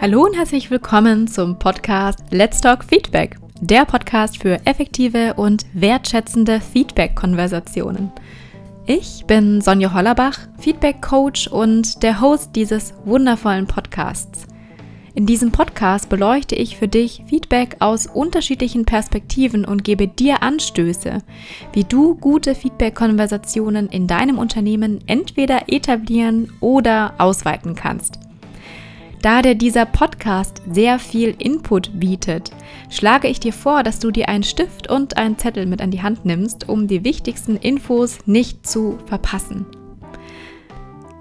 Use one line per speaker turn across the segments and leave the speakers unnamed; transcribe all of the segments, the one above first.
Hallo und herzlich willkommen zum Podcast Let's Talk Feedback, der Podcast für effektive und wertschätzende Feedback-Konversationen. Ich bin Sonja Hollerbach, Feedback-Coach und der Host dieses wundervollen Podcasts. In diesem Podcast beleuchte ich für dich Feedback aus unterschiedlichen Perspektiven und gebe dir Anstöße, wie du gute Feedback-Konversationen in deinem Unternehmen entweder etablieren oder ausweiten kannst. Da dir dieser Podcast sehr viel Input bietet, schlage ich dir vor, dass du dir einen Stift und einen Zettel mit an die Hand nimmst, um die wichtigsten Infos nicht zu verpassen.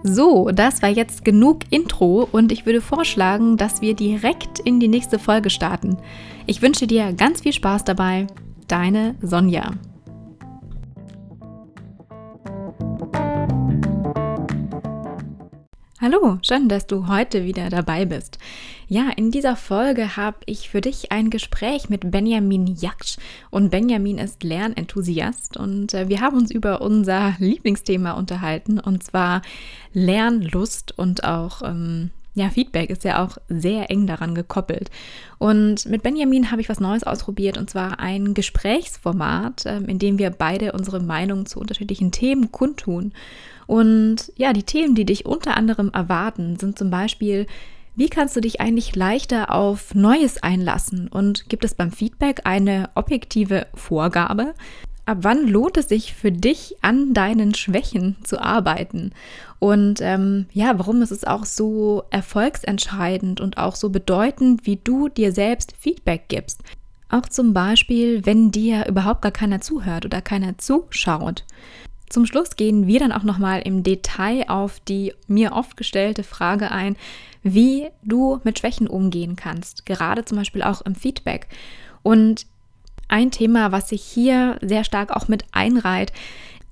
So, das war jetzt genug Intro und ich würde vorschlagen, dass wir direkt in die nächste Folge starten. Ich wünsche dir ganz viel Spaß dabei. Deine Sonja. Hallo, schön, dass du heute wieder dabei bist. Ja, in dieser Folge habe ich für dich ein Gespräch mit Benjamin Jaksch und Benjamin ist Lernenthusiast und äh, wir haben uns über unser Lieblingsthema unterhalten und zwar Lernlust und auch ähm, ja, Feedback ist ja auch sehr eng daran gekoppelt. Und mit Benjamin habe ich was Neues ausprobiert und zwar ein Gesprächsformat, ähm, in dem wir beide unsere Meinung zu unterschiedlichen Themen kundtun. Und ja, die Themen, die dich unter anderem erwarten, sind zum Beispiel, wie kannst du dich eigentlich leichter auf Neues einlassen? Und gibt es beim Feedback eine objektive Vorgabe? ab wann lohnt es sich für dich an deinen Schwächen zu arbeiten? Und ähm, ja, warum ist es auch so erfolgsentscheidend und auch so bedeutend, wie du dir selbst Feedback gibst? Auch zum Beispiel, wenn dir überhaupt gar keiner zuhört oder keiner zuschaut. Zum Schluss gehen wir dann auch nochmal im Detail auf die mir oft gestellte Frage ein, wie du mit Schwächen umgehen kannst, gerade zum Beispiel auch im Feedback. Und ein Thema, was sich hier sehr stark auch mit einreiht,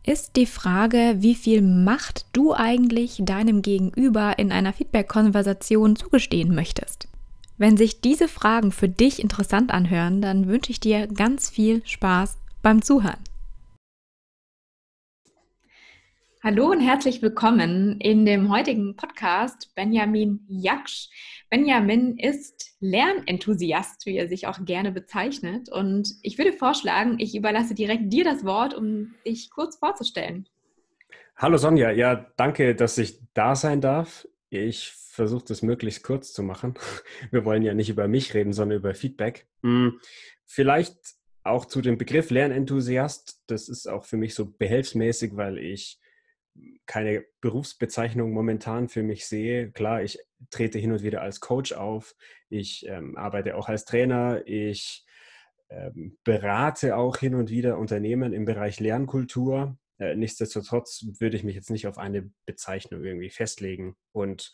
ist die Frage, wie viel Macht du eigentlich deinem Gegenüber in einer Feedback-Konversation zugestehen möchtest. Wenn sich diese Fragen für dich interessant anhören, dann wünsche ich dir ganz viel Spaß beim Zuhören. Hallo und herzlich willkommen in dem heutigen Podcast Benjamin Jaksch. Benjamin ist Lernenthusiast, wie er sich auch gerne bezeichnet. Und ich würde vorschlagen, ich überlasse direkt dir das Wort, um dich kurz vorzustellen.
Hallo Sonja, ja, danke, dass ich da sein darf. Ich versuche das möglichst kurz zu machen. Wir wollen ja nicht über mich reden, sondern über Feedback. Hm, vielleicht auch zu dem Begriff Lernenthusiast. Das ist auch für mich so behelfsmäßig, weil ich keine Berufsbezeichnung momentan für mich sehe. Klar, ich trete hin und wieder als Coach auf, ich ähm, arbeite auch als Trainer, ich ähm, berate auch hin und wieder Unternehmen im Bereich Lernkultur. Äh, nichtsdestotrotz würde ich mich jetzt nicht auf eine Bezeichnung irgendwie festlegen. Und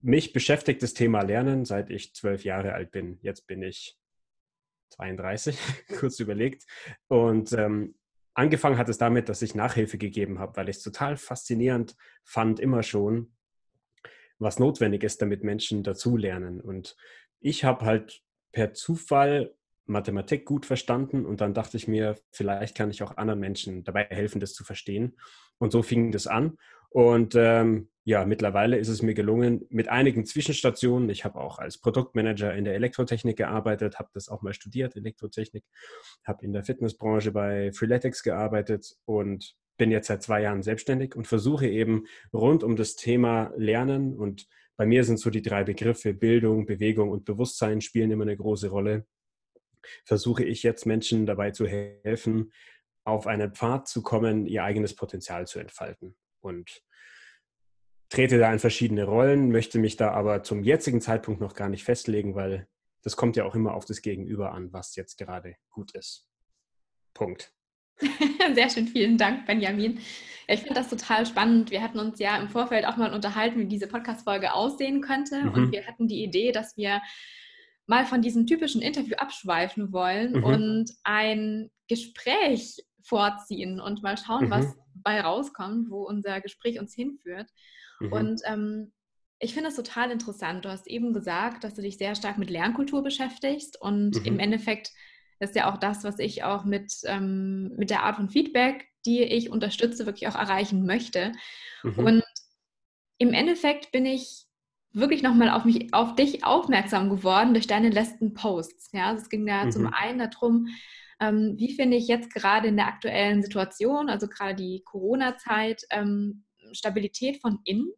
mich beschäftigt das Thema Lernen, seit ich zwölf Jahre alt bin. Jetzt bin ich 32, kurz überlegt. Und ähm, angefangen hat es damit, dass ich Nachhilfe gegeben habe, weil ich es total faszinierend fand, immer schon, was notwendig ist, damit Menschen dazulernen. Und ich habe halt per Zufall Mathematik gut verstanden und dann dachte ich mir, vielleicht kann ich auch anderen Menschen dabei helfen, das zu verstehen. Und so fing das an. Und ähm, ja, mittlerweile ist es mir gelungen mit einigen Zwischenstationen. Ich habe auch als Produktmanager in der Elektrotechnik gearbeitet, habe das auch mal studiert, Elektrotechnik, habe in der Fitnessbranche bei Freeletics gearbeitet und bin jetzt seit zwei Jahren selbstständig und versuche eben rund um das Thema Lernen und bei mir sind so die drei Begriffe Bildung, Bewegung und Bewusstsein spielen immer eine große Rolle. Versuche ich jetzt Menschen dabei zu helfen, auf einen Pfad zu kommen, ihr eigenes Potenzial zu entfalten. Und trete da in verschiedene Rollen, möchte mich da aber zum jetzigen Zeitpunkt noch gar nicht festlegen, weil das kommt ja auch immer auf das Gegenüber an, was jetzt gerade gut ist. Punkt.
Sehr schön, vielen Dank, Benjamin. ich finde das total spannend. Wir hatten uns ja im Vorfeld auch mal unterhalten, wie diese Podcast-Folge aussehen könnte. Mhm. Und wir hatten die Idee, dass wir mal von diesem typischen Interview abschweifen wollen mhm. und ein Gespräch vorziehen und mal schauen, mhm. was bei rauskommt, wo unser Gespräch uns hinführt. Mhm. Und ähm, ich finde es total interessant. Du hast eben gesagt, dass du dich sehr stark mit Lernkultur beschäftigst und mhm. im Endeffekt ist ja auch das, was ich auch mit, ähm, mit der Art von Feedback, die ich unterstütze, wirklich auch erreichen möchte. Mhm. Und im Endeffekt bin ich wirklich nochmal auf mich, auf dich aufmerksam geworden durch deine letzten Posts. Ja, also es ging da mhm. zum einen darum, ähm, wie finde ich jetzt gerade in der aktuellen Situation, also gerade die Corona-Zeit, ähm, Stabilität von innen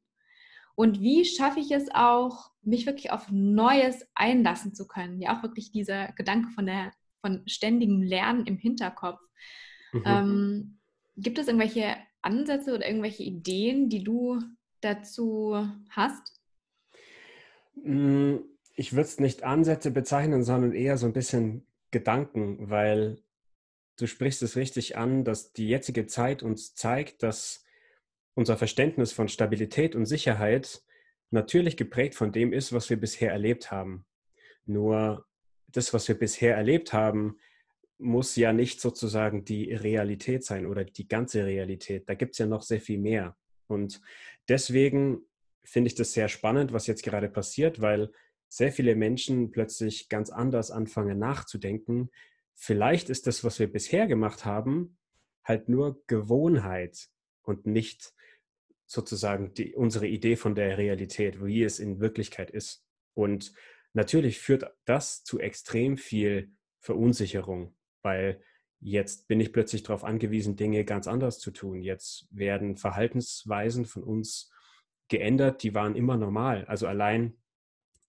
und wie schaffe ich es auch, mich wirklich auf Neues einlassen zu können? Ja, auch wirklich dieser Gedanke von der von ständigem Lernen im Hinterkopf. Mhm. Ähm, gibt es irgendwelche Ansätze oder irgendwelche Ideen, die du dazu hast?
Mm, ich würde es nicht Ansätze bezeichnen, sondern eher so ein bisschen Gedanken, weil du sprichst es richtig an, dass die jetzige Zeit uns zeigt, dass unser Verständnis von Stabilität und Sicherheit natürlich geprägt von dem ist, was wir bisher erlebt haben. Nur das, was wir bisher erlebt haben, muss ja nicht sozusagen die Realität sein oder die ganze Realität. Da gibt es ja noch sehr viel mehr. Und deswegen finde ich das sehr spannend, was jetzt gerade passiert, weil sehr viele Menschen plötzlich ganz anders anfangen nachzudenken. Vielleicht ist das, was wir bisher gemacht haben, halt nur Gewohnheit und nicht sozusagen die, unsere Idee von der Realität, wie es in Wirklichkeit ist. Und natürlich führt das zu extrem viel Verunsicherung, weil jetzt bin ich plötzlich darauf angewiesen, Dinge ganz anders zu tun. Jetzt werden Verhaltensweisen von uns geändert, die waren immer normal. Also allein,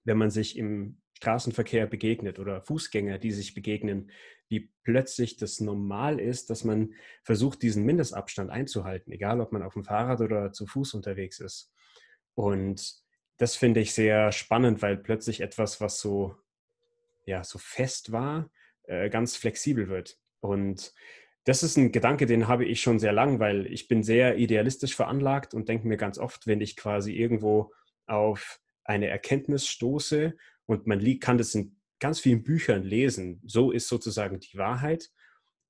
wenn man sich im Straßenverkehr begegnet oder Fußgänger, die sich begegnen, wie plötzlich das normal ist, dass man versucht, diesen Mindestabstand einzuhalten, egal ob man auf dem Fahrrad oder zu Fuß unterwegs ist. Und das finde ich sehr spannend, weil plötzlich etwas, was so, ja, so fest war, äh, ganz flexibel wird. Und das ist ein Gedanke, den habe ich schon sehr lang, weil ich bin sehr idealistisch veranlagt und denke mir ganz oft, wenn ich quasi irgendwo auf eine Erkenntnis stoße und man kann das in ganz vielen Büchern lesen, so ist sozusagen die Wahrheit.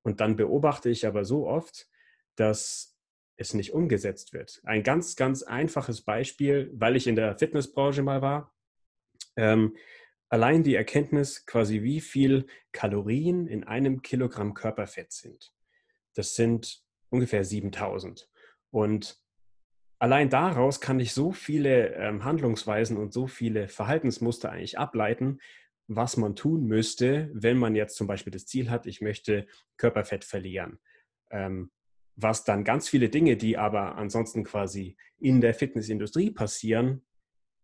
Und dann beobachte ich aber so oft, dass es nicht umgesetzt wird. Ein ganz, ganz einfaches Beispiel, weil ich in der Fitnessbranche mal war. Ähm, allein die Erkenntnis quasi, wie viel Kalorien in einem Kilogramm Körperfett sind. Das sind ungefähr 7000. Und allein daraus kann ich so viele ähm, Handlungsweisen und so viele Verhaltensmuster eigentlich ableiten, was man tun müsste, wenn man jetzt zum Beispiel das Ziel hat, ich möchte Körperfett verlieren. Ähm, was dann ganz viele Dinge, die aber ansonsten quasi in der Fitnessindustrie passieren,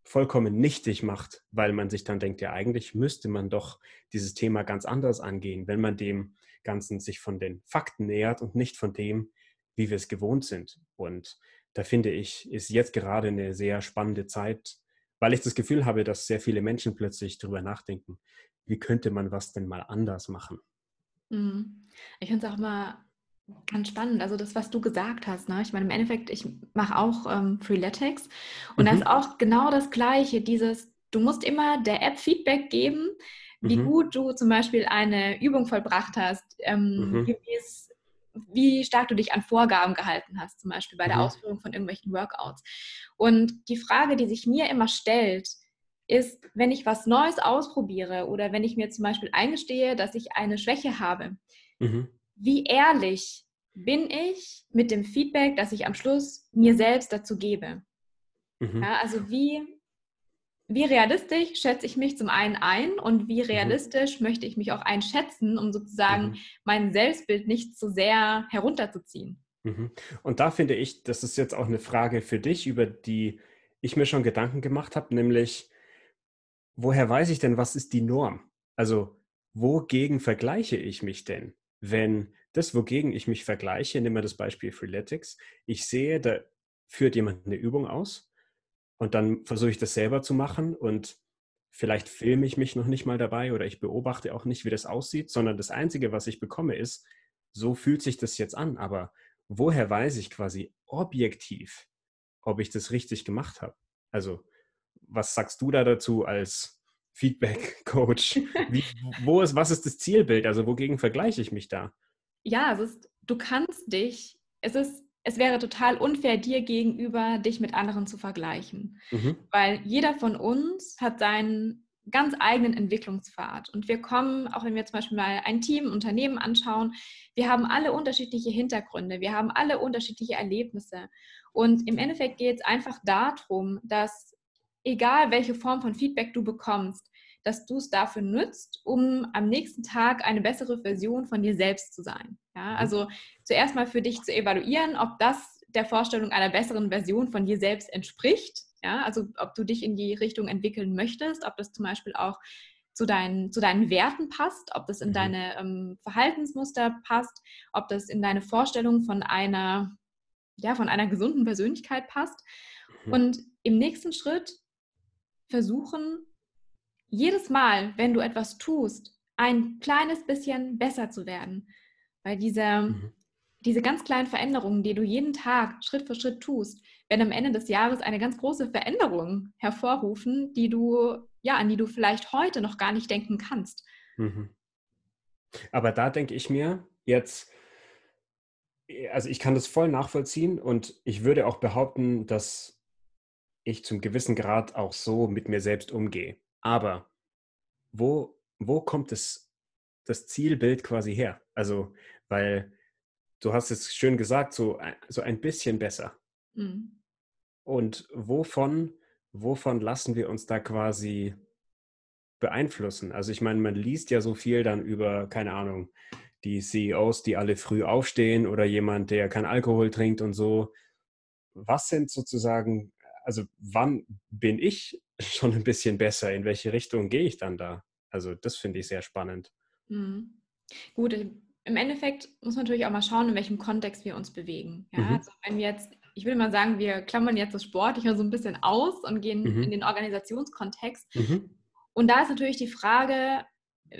vollkommen nichtig macht, weil man sich dann denkt, ja eigentlich müsste man doch dieses Thema ganz anders angehen, wenn man dem Ganzen sich von den Fakten nähert und nicht von dem, wie wir es gewohnt sind. Und da finde ich, ist jetzt gerade eine sehr spannende Zeit, weil ich das Gefühl habe, dass sehr viele Menschen plötzlich darüber nachdenken, wie könnte man was denn mal anders machen.
Mhm. Ich finde es auch mal ganz spannend. Also das, was du gesagt hast. Ne? Ich meine, im Endeffekt, ich mache auch ähm, Freeletics und mhm. da ist auch genau das Gleiche. Dieses, du musst immer der App Feedback geben, wie mhm. gut du zum Beispiel eine Übung vollbracht hast, ähm, mhm. wie stark du dich an Vorgaben gehalten hast, zum Beispiel bei der mhm. Ausführung von irgendwelchen Workouts. Und die Frage, die sich mir immer stellt, ist, wenn ich was Neues ausprobiere oder wenn ich mir zum Beispiel eingestehe, dass ich eine Schwäche habe, mhm. wie ehrlich bin ich mit dem Feedback, das ich am Schluss mir selbst dazu gebe? Mhm. Ja, also wie wie realistisch schätze ich mich zum einen ein und wie mhm. realistisch mhm. möchte ich mich auch einschätzen, um sozusagen mhm. mein Selbstbild nicht zu sehr herunterzuziehen.
Mhm. Und da finde ich, das ist jetzt auch eine Frage für dich, über die ich mir schon Gedanken gemacht habe, nämlich, woher weiß ich denn, was ist die Norm? Also, wogegen vergleiche ich mich denn? Wenn das, wogegen ich mich vergleiche, nehmen wir das Beispiel Freeletics, ich sehe, da führt jemand eine Übung aus und dann versuche ich das selber zu machen und vielleicht filme ich mich noch nicht mal dabei oder ich beobachte auch nicht, wie das aussieht, sondern das Einzige, was ich bekomme, ist, so fühlt sich das jetzt an. Aber woher weiß ich quasi objektiv, ob ich das richtig gemacht habe? Also, was sagst du da dazu als Feedback-Coach? wo ist, was ist das Zielbild? Also, wogegen vergleiche ich mich da?
Ja, es ist, du kannst dich, es ist es wäre total unfair dir gegenüber, dich mit anderen zu vergleichen. Mhm. Weil jeder von uns hat seinen ganz eigenen Entwicklungspfad. Und wir kommen, auch wenn wir zum Beispiel mal ein Team, ein Unternehmen anschauen, wir haben alle unterschiedliche Hintergründe, wir haben alle unterschiedliche Erlebnisse. Und im Endeffekt geht es einfach darum, dass egal welche Form von Feedback du bekommst, dass du es dafür nutzt, um am nächsten Tag eine bessere Version von dir selbst zu sein. Ja, mhm. also zuerst mal für dich zu evaluieren, ob das der Vorstellung einer besseren Version von dir selbst entspricht. Ja, also ob du dich in die Richtung entwickeln möchtest, ob das zum Beispiel auch zu deinen, zu deinen Werten passt, ob das in mhm. deine ähm, Verhaltensmuster passt, ob das in deine Vorstellung von einer, ja, von einer gesunden Persönlichkeit passt. Mhm. Und im nächsten Schritt versuchen, jedes Mal, wenn du etwas tust, ein kleines bisschen besser zu werden. Weil diese, mhm. diese ganz kleinen Veränderungen, die du jeden Tag Schritt für Schritt tust, werden am Ende des Jahres eine ganz große Veränderung hervorrufen, die du, ja, an die du vielleicht heute noch gar nicht denken kannst. Mhm.
Aber da denke ich mir jetzt, also ich kann das voll nachvollziehen und ich würde auch behaupten, dass ich zum gewissen Grad auch so mit mir selbst umgehe. Aber wo, wo kommt das, das Zielbild quasi her? Also, weil du hast es schön gesagt, so, so ein bisschen besser. Mhm. Und wovon, wovon lassen wir uns da quasi beeinflussen? Also ich meine, man liest ja so viel dann über, keine Ahnung, die CEOs, die alle früh aufstehen oder jemand, der kein Alkohol trinkt und so. Was sind sozusagen also wann bin ich schon ein bisschen besser? In welche Richtung gehe ich dann da? Also das finde ich sehr spannend.
Mhm. Gut, im Endeffekt muss man natürlich auch mal schauen, in welchem Kontext wir uns bewegen. Ja? Mhm. Also wenn wir jetzt, ich würde mal sagen, wir klammern jetzt das Sportliche so ein bisschen aus und gehen mhm. in den Organisationskontext. Mhm. Und da ist natürlich die Frage,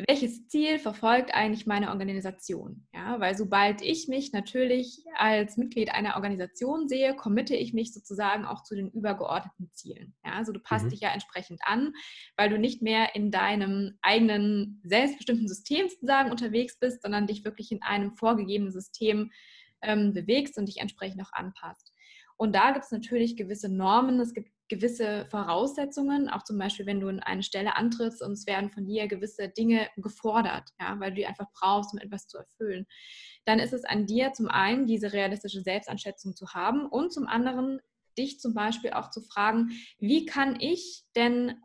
welches Ziel verfolgt eigentlich meine Organisation? Ja, weil sobald ich mich natürlich als Mitglied einer Organisation sehe, committe ich mich sozusagen auch zu den übergeordneten Zielen. Ja, also du passt mhm. dich ja entsprechend an, weil du nicht mehr in deinem eigenen selbstbestimmten System sozusagen unterwegs bist, sondern dich wirklich in einem vorgegebenen System ähm, bewegst und dich entsprechend auch anpasst. Und da gibt es natürlich gewisse Normen, es gibt gewisse Voraussetzungen, auch zum Beispiel, wenn du in eine Stelle antrittst und es werden von dir gewisse Dinge gefordert, ja, weil du die einfach brauchst, um etwas zu erfüllen. Dann ist es an dir zum einen, diese realistische Selbstanschätzung zu haben und zum anderen dich zum Beispiel auch zu fragen, wie kann ich denn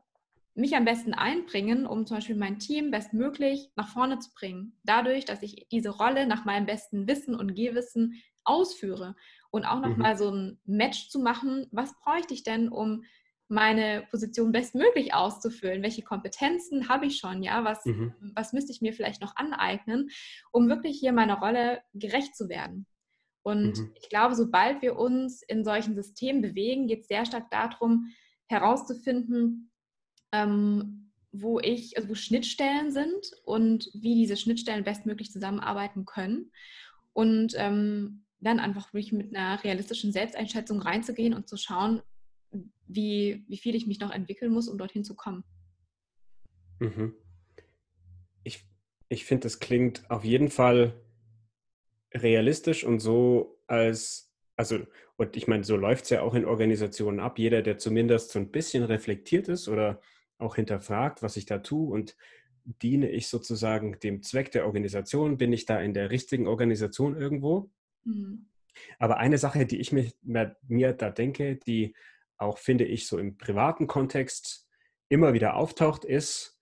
mich am besten einbringen, um zum Beispiel mein Team bestmöglich nach vorne zu bringen. Dadurch, dass ich diese Rolle nach meinem besten Wissen und Gehwissen ausführe und auch nochmal mhm. so ein Match zu machen, was bräuchte ich denn, um meine Position bestmöglich auszufüllen? Welche Kompetenzen habe ich schon? Ja, was, mhm. was müsste ich mir vielleicht noch aneignen, um wirklich hier meiner Rolle gerecht zu werden? Und mhm. ich glaube, sobald wir uns in solchen Systemen bewegen, geht es sehr stark darum, herauszufinden, ähm, wo ich, also wo Schnittstellen sind und wie diese Schnittstellen bestmöglich zusammenarbeiten können. Und ähm, dann einfach wirklich mit einer realistischen Selbsteinschätzung reinzugehen und zu schauen, wie, wie viel ich mich noch entwickeln muss, um dorthin zu kommen.
Mhm. Ich, ich finde, das klingt auf jeden Fall realistisch und so als, also, und ich meine, so läuft es ja auch in Organisationen ab. Jeder, der zumindest so ein bisschen reflektiert ist oder auch hinterfragt, was ich da tue und diene ich sozusagen dem Zweck der Organisation, bin ich da in der richtigen Organisation irgendwo? Mhm. Aber eine Sache, die ich mir, mir da denke, die auch, finde ich, so im privaten Kontext immer wieder auftaucht, ist,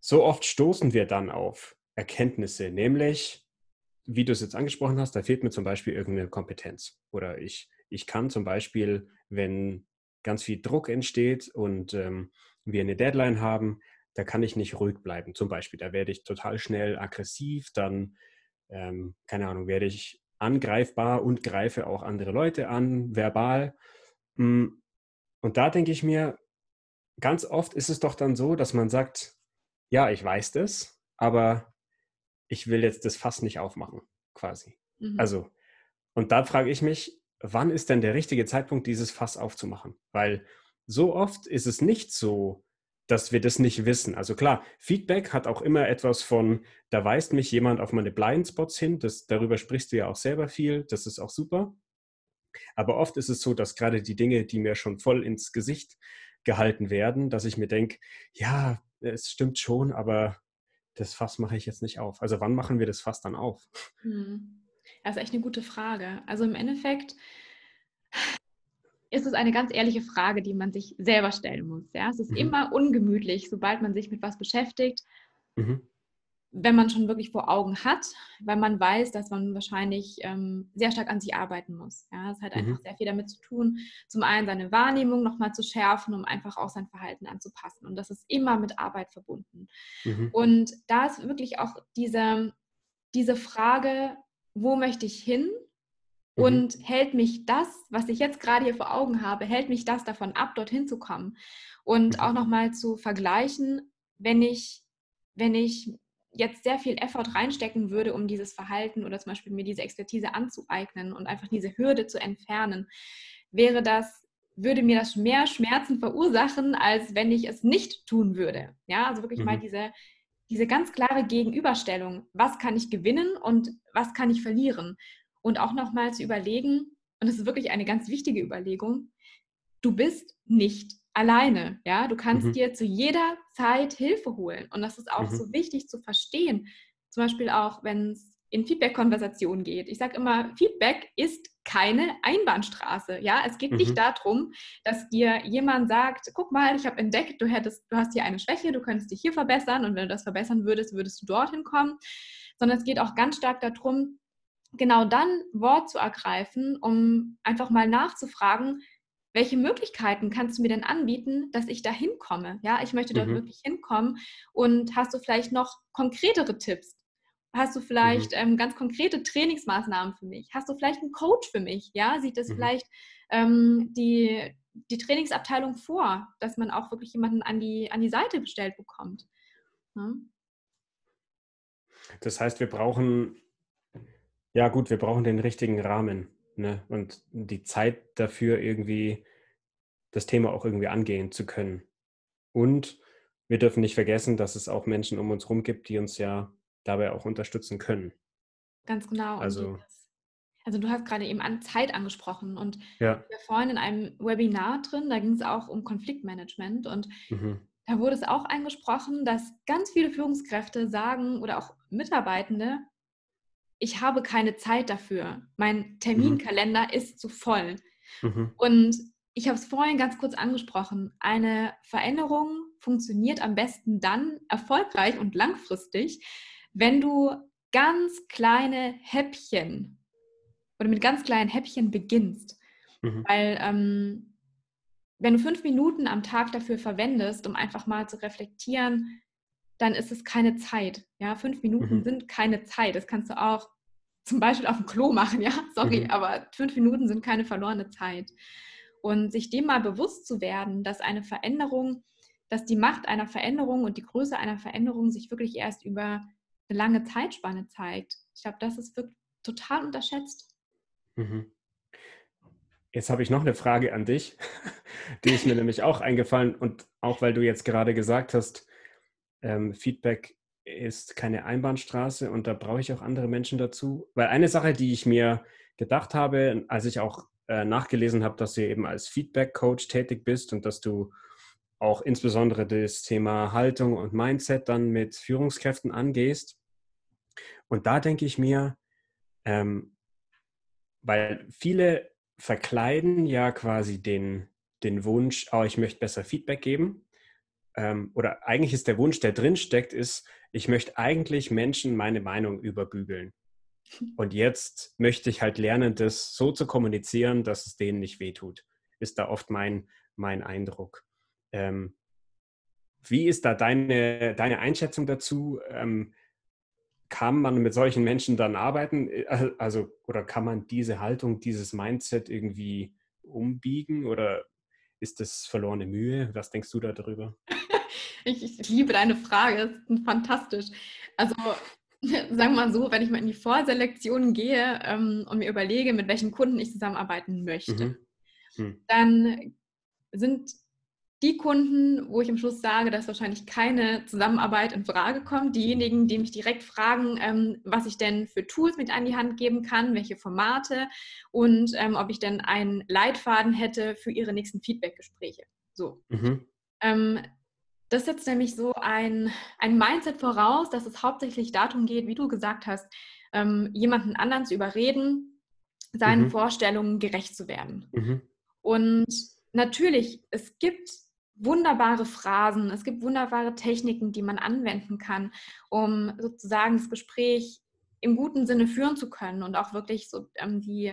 so oft stoßen wir dann auf Erkenntnisse, nämlich, wie du es jetzt angesprochen hast, da fehlt mir zum Beispiel irgendeine Kompetenz. Oder ich, ich kann zum Beispiel, wenn ganz viel Druck entsteht und ähm, wir eine Deadline haben, da kann ich nicht ruhig bleiben. Zum Beispiel, da werde ich total schnell aggressiv, dann, ähm, keine Ahnung, werde ich angreifbar und greife auch andere Leute an, verbal. Mm, und da denke ich mir, ganz oft ist es doch dann so, dass man sagt, ja, ich weiß das, aber ich will jetzt das Fass nicht aufmachen, quasi. Mhm. Also, und da frage ich mich, wann ist denn der richtige Zeitpunkt, dieses Fass aufzumachen? Weil so oft ist es nicht so, dass wir das nicht wissen. Also klar, Feedback hat auch immer etwas von, da weist mich jemand auf meine Blindspots hin. Das, darüber sprichst du ja auch selber viel. Das ist auch super. Aber oft ist es so, dass gerade die Dinge, die mir schon voll ins Gesicht gehalten werden, dass ich mir denke, ja, es stimmt schon, aber das Fass mache ich jetzt nicht auf. Also wann machen wir das Fass dann auf?
Hm. Das ist echt eine gute Frage. Also im Endeffekt ist es eine ganz ehrliche Frage, die man sich selber stellen muss. Ja? Es ist mhm. immer ungemütlich, sobald man sich mit was beschäftigt. Mhm wenn man schon wirklich vor Augen hat, weil man weiß, dass man wahrscheinlich ähm, sehr stark an sich arbeiten muss. Ja, es hat mhm. einfach sehr viel damit zu tun, zum einen seine Wahrnehmung nochmal zu schärfen, um einfach auch sein Verhalten anzupassen. Und das ist immer mit Arbeit verbunden. Mhm. Und da ist wirklich auch diese, diese Frage, wo möchte ich hin? Mhm. Und hält mich das, was ich jetzt gerade hier vor Augen habe, hält mich das davon ab, dorthin zu kommen? Und mhm. auch nochmal zu vergleichen, wenn ich, wenn ich jetzt sehr viel Effort reinstecken würde, um dieses Verhalten oder zum Beispiel mir diese Expertise anzueignen und einfach diese Hürde zu entfernen, wäre das, würde mir das mehr Schmerzen verursachen, als wenn ich es nicht tun würde. Ja, also wirklich mhm. mal diese, diese ganz klare Gegenüberstellung. Was kann ich gewinnen und was kann ich verlieren? Und auch nochmal zu überlegen, und das ist wirklich eine ganz wichtige Überlegung, du bist nicht alleine. Ja, du kannst mhm. dir zu jeder Zeit Hilfe holen. Und das ist auch mhm. so wichtig zu verstehen. Zum Beispiel auch, wenn es in Feedback-Konversationen geht. Ich sage immer, Feedback ist keine Einbahnstraße. Ja, es geht mhm. nicht darum, dass dir jemand sagt, guck mal, ich habe entdeckt, du hättest, du hast hier eine Schwäche, du könntest dich hier verbessern und wenn du das verbessern würdest, würdest du dorthin kommen. Sondern es geht auch ganz stark darum, genau dann Wort zu ergreifen, um einfach mal nachzufragen, welche Möglichkeiten kannst du mir denn anbieten, dass ich da hinkomme? Ja, ich möchte dort mhm. wirklich hinkommen. Und hast du vielleicht noch konkretere Tipps? Hast du vielleicht mhm. ähm, ganz konkrete Trainingsmaßnahmen für mich? Hast du vielleicht einen Coach für mich? Ja, sieht das mhm. vielleicht ähm, die, die Trainingsabteilung vor, dass man auch wirklich jemanden an die, an die Seite bestellt bekommt? Ja?
Das heißt, wir brauchen, ja gut, wir brauchen den richtigen Rahmen ne? und die Zeit dafür irgendwie das Thema auch irgendwie angehen zu können. Und wir dürfen nicht vergessen, dass es auch Menschen um uns herum gibt, die uns ja dabei auch unterstützen können.
Ganz genau.
Also,
also du hast gerade eben an Zeit angesprochen und ja. wir vorhin in einem Webinar drin, da ging es auch um Konfliktmanagement und mhm. da wurde es auch angesprochen, dass ganz viele Führungskräfte sagen oder auch Mitarbeitende, ich habe keine Zeit dafür. Mein mhm. Terminkalender mhm. ist zu voll. Mhm. Und ich habe es vorhin ganz kurz angesprochen. Eine Veränderung funktioniert am besten dann erfolgreich und langfristig, wenn du ganz kleine Häppchen oder mit ganz kleinen Häppchen beginnst. Mhm. Weil ähm, wenn du fünf Minuten am Tag dafür verwendest, um einfach mal zu reflektieren, dann ist es keine Zeit. Ja, fünf Minuten mhm. sind keine Zeit. Das kannst du auch zum Beispiel auf dem Klo machen, ja, sorry, mhm. aber fünf Minuten sind keine verlorene Zeit. Und sich dem mal bewusst zu werden, dass eine Veränderung, dass die Macht einer Veränderung und die Größe einer Veränderung sich wirklich erst über eine lange Zeitspanne zeigt. Ich glaube, das ist wirklich total unterschätzt. Mhm.
Jetzt habe ich noch eine Frage an dich, die ist mir nämlich auch eingefallen und auch weil du jetzt gerade gesagt hast, ähm, Feedback ist keine Einbahnstraße und da brauche ich auch andere Menschen dazu. Weil eine Sache, die ich mir gedacht habe, als ich auch äh, nachgelesen habe, dass du eben als Feedback-Coach tätig bist und dass du auch insbesondere das Thema Haltung und Mindset dann mit Führungskräften angehst. Und da denke ich mir, ähm, weil viele verkleiden ja quasi den, den Wunsch, oh, ich möchte besser Feedback geben ähm, oder eigentlich ist der Wunsch, der drin steckt, ist, ich möchte eigentlich Menschen meine Meinung überbügeln. Und jetzt möchte ich halt lernen, das so zu kommunizieren, dass es denen nicht wehtut. Ist da oft mein, mein Eindruck. Ähm, wie ist da deine, deine Einschätzung dazu? Ähm, kann man mit solchen Menschen dann arbeiten? Äh, also, oder kann man diese Haltung, dieses Mindset irgendwie umbiegen? Oder ist das verlorene Mühe? Was denkst du da darüber?
Ich, ich liebe deine Frage, das ist fantastisch. Also sagen wir mal so, wenn ich mal in die Vorselektion gehe ähm, und mir überlege, mit welchen Kunden ich zusammenarbeiten möchte, mhm. Mhm. dann sind die Kunden, wo ich am Schluss sage, dass wahrscheinlich keine Zusammenarbeit in Frage kommt, diejenigen, die mich direkt fragen, ähm, was ich denn für Tools mit an die Hand geben kann, welche Formate und ähm, ob ich denn einen Leitfaden hätte für ihre nächsten Feedbackgespräche. So. Mhm. Ähm, das setzt nämlich so ein, ein Mindset voraus, dass es hauptsächlich darum geht, wie du gesagt hast, ähm, jemanden anderen zu überreden, seinen mhm. Vorstellungen gerecht zu werden. Mhm. Und natürlich, es gibt wunderbare Phrasen, es gibt wunderbare Techniken, die man anwenden kann, um sozusagen das Gespräch im guten Sinne führen zu können und auch wirklich so ähm, die,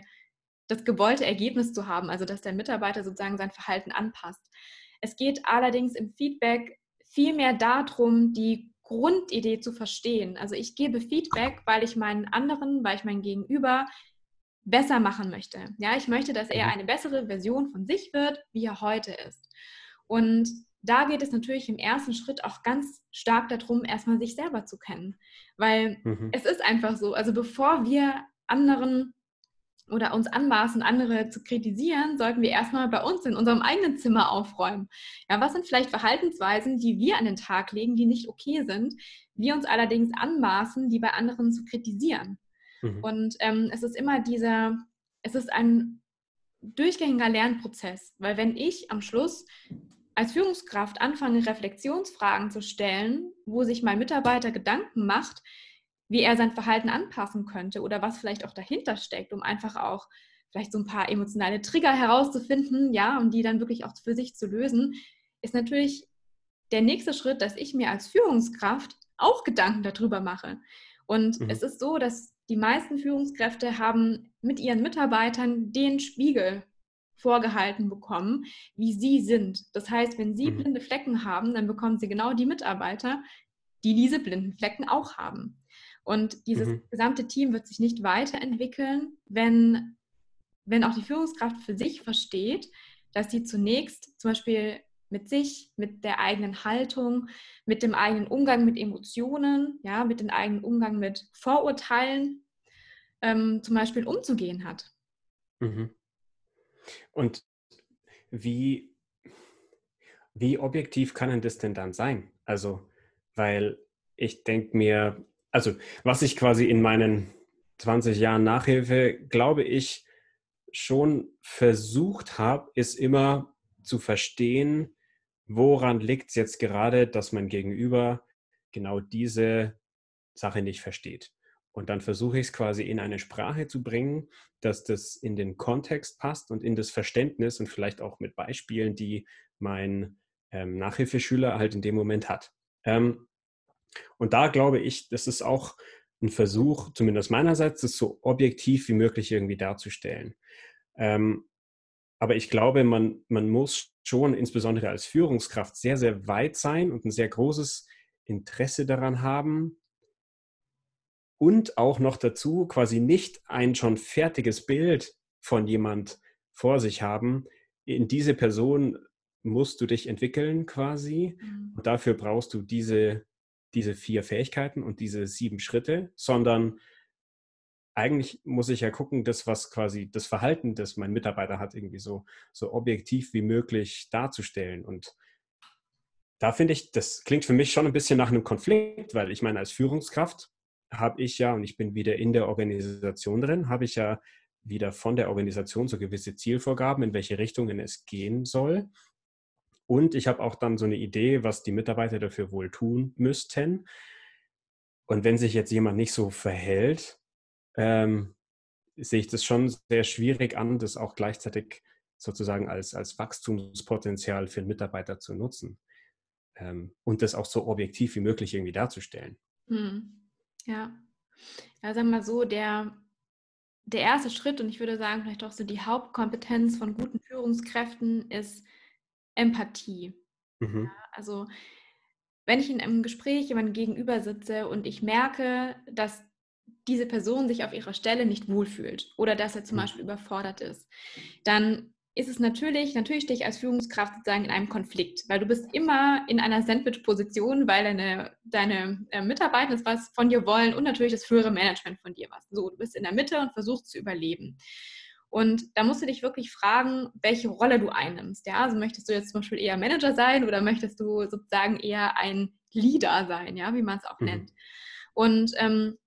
das gewollte Ergebnis zu haben, also dass der Mitarbeiter sozusagen sein Verhalten anpasst. Es geht allerdings im Feedback vielmehr darum, die Grundidee zu verstehen. Also ich gebe Feedback, weil ich meinen anderen, weil ich mein Gegenüber besser machen möchte. Ja, ich möchte, dass er mhm. eine bessere Version von sich wird, wie er heute ist. Und da geht es natürlich im ersten Schritt auch ganz stark darum, erstmal sich selber zu kennen. Weil mhm. es ist einfach so, also bevor wir anderen oder uns anmaßen, andere zu kritisieren, sollten wir erstmal bei uns in unserem eigenen Zimmer aufräumen. Ja, was sind vielleicht Verhaltensweisen, die wir an den Tag legen, die nicht okay sind, wir uns allerdings anmaßen, die bei anderen zu kritisieren? Mhm. Und ähm, es ist immer dieser, es ist ein durchgängiger Lernprozess, weil wenn ich am Schluss als Führungskraft anfange, Reflexionsfragen zu stellen, wo sich mein Mitarbeiter Gedanken macht, wie er sein Verhalten anpassen könnte oder was vielleicht auch dahinter steckt, um einfach auch vielleicht so ein paar emotionale Trigger herauszufinden, ja, und die dann wirklich auch für sich zu lösen, ist natürlich der nächste Schritt, dass ich mir als Führungskraft auch Gedanken darüber mache. Und mhm. es ist so, dass die meisten Führungskräfte haben mit ihren Mitarbeitern den Spiegel vorgehalten bekommen, wie sie sind. Das heißt, wenn sie mhm. blinde Flecken haben, dann bekommen sie genau die Mitarbeiter, die diese blinden Flecken auch haben. Und dieses mhm. gesamte Team wird sich nicht weiterentwickeln, wenn, wenn auch die Führungskraft für sich versteht, dass sie zunächst zum Beispiel mit sich, mit der eigenen Haltung, mit dem eigenen Umgang mit Emotionen, ja, mit dem eigenen Umgang mit Vorurteilen ähm, zum Beispiel umzugehen hat.
Mhm. Und wie, wie objektiv kann denn das denn dann sein? Also, weil ich denke mir, also was ich quasi in meinen 20 Jahren Nachhilfe, glaube ich, schon versucht habe, ist immer zu verstehen, woran liegt es jetzt gerade, dass mein Gegenüber genau diese Sache nicht versteht. Und dann versuche ich es quasi in eine Sprache zu bringen, dass das in den Kontext passt und in das Verständnis und vielleicht auch mit Beispielen, die mein ähm, Nachhilfeschüler halt in dem Moment hat. Ähm, und da glaube ich, das ist auch ein Versuch, zumindest meinerseits, das so objektiv wie möglich irgendwie darzustellen. Ähm, aber ich glaube, man, man muss schon insbesondere als Führungskraft sehr, sehr weit sein und ein sehr großes Interesse daran haben, und auch noch dazu quasi nicht ein schon fertiges Bild von jemand vor sich haben. In diese Person musst du dich entwickeln quasi mhm. und dafür brauchst du diese, diese vier Fähigkeiten und diese sieben Schritte, sondern eigentlich muss ich ja gucken, das, was quasi das Verhalten, das mein Mitarbeiter hat, irgendwie so, so objektiv wie möglich darzustellen. Und da finde ich, das klingt für mich schon ein bisschen nach einem Konflikt, weil ich meine, als Führungskraft habe ich ja, und ich bin wieder in der Organisation drin, habe ich ja wieder von der Organisation so gewisse Zielvorgaben, in welche Richtungen es gehen soll. Und ich habe auch dann so eine Idee, was die Mitarbeiter dafür wohl tun müssten. Und wenn sich jetzt jemand nicht so verhält, ähm, sehe ich das schon sehr schwierig an, das auch gleichzeitig sozusagen als, als Wachstumspotenzial für einen Mitarbeiter zu nutzen. Ähm, und das auch so objektiv wie möglich irgendwie darzustellen.
Hm. Ja. Ja, sagen wir mal so, der, der erste Schritt und ich würde sagen, vielleicht auch so die Hauptkompetenz von guten Führungskräften ist Empathie. Mhm. Ja, also wenn ich in einem Gespräch jemandem gegenüber sitze und ich merke, dass diese Person sich auf ihrer Stelle nicht wohlfühlt oder dass er zum mhm. Beispiel überfordert ist, dann ist es natürlich, natürlich stehe ich als Führungskraft sozusagen in einem Konflikt, weil du bist immer in einer Sandwich-Position, weil deine, deine äh, Mitarbeiter das was von dir wollen und natürlich das frühere Management von dir was. So, du bist in der Mitte und versuchst zu überleben. Und da musst du dich wirklich fragen, welche Rolle du einnimmst. Ja, also möchtest du jetzt zum Beispiel eher Manager sein oder möchtest du sozusagen eher ein Leader sein, ja, wie man es auch mhm. nennt. Und ähm,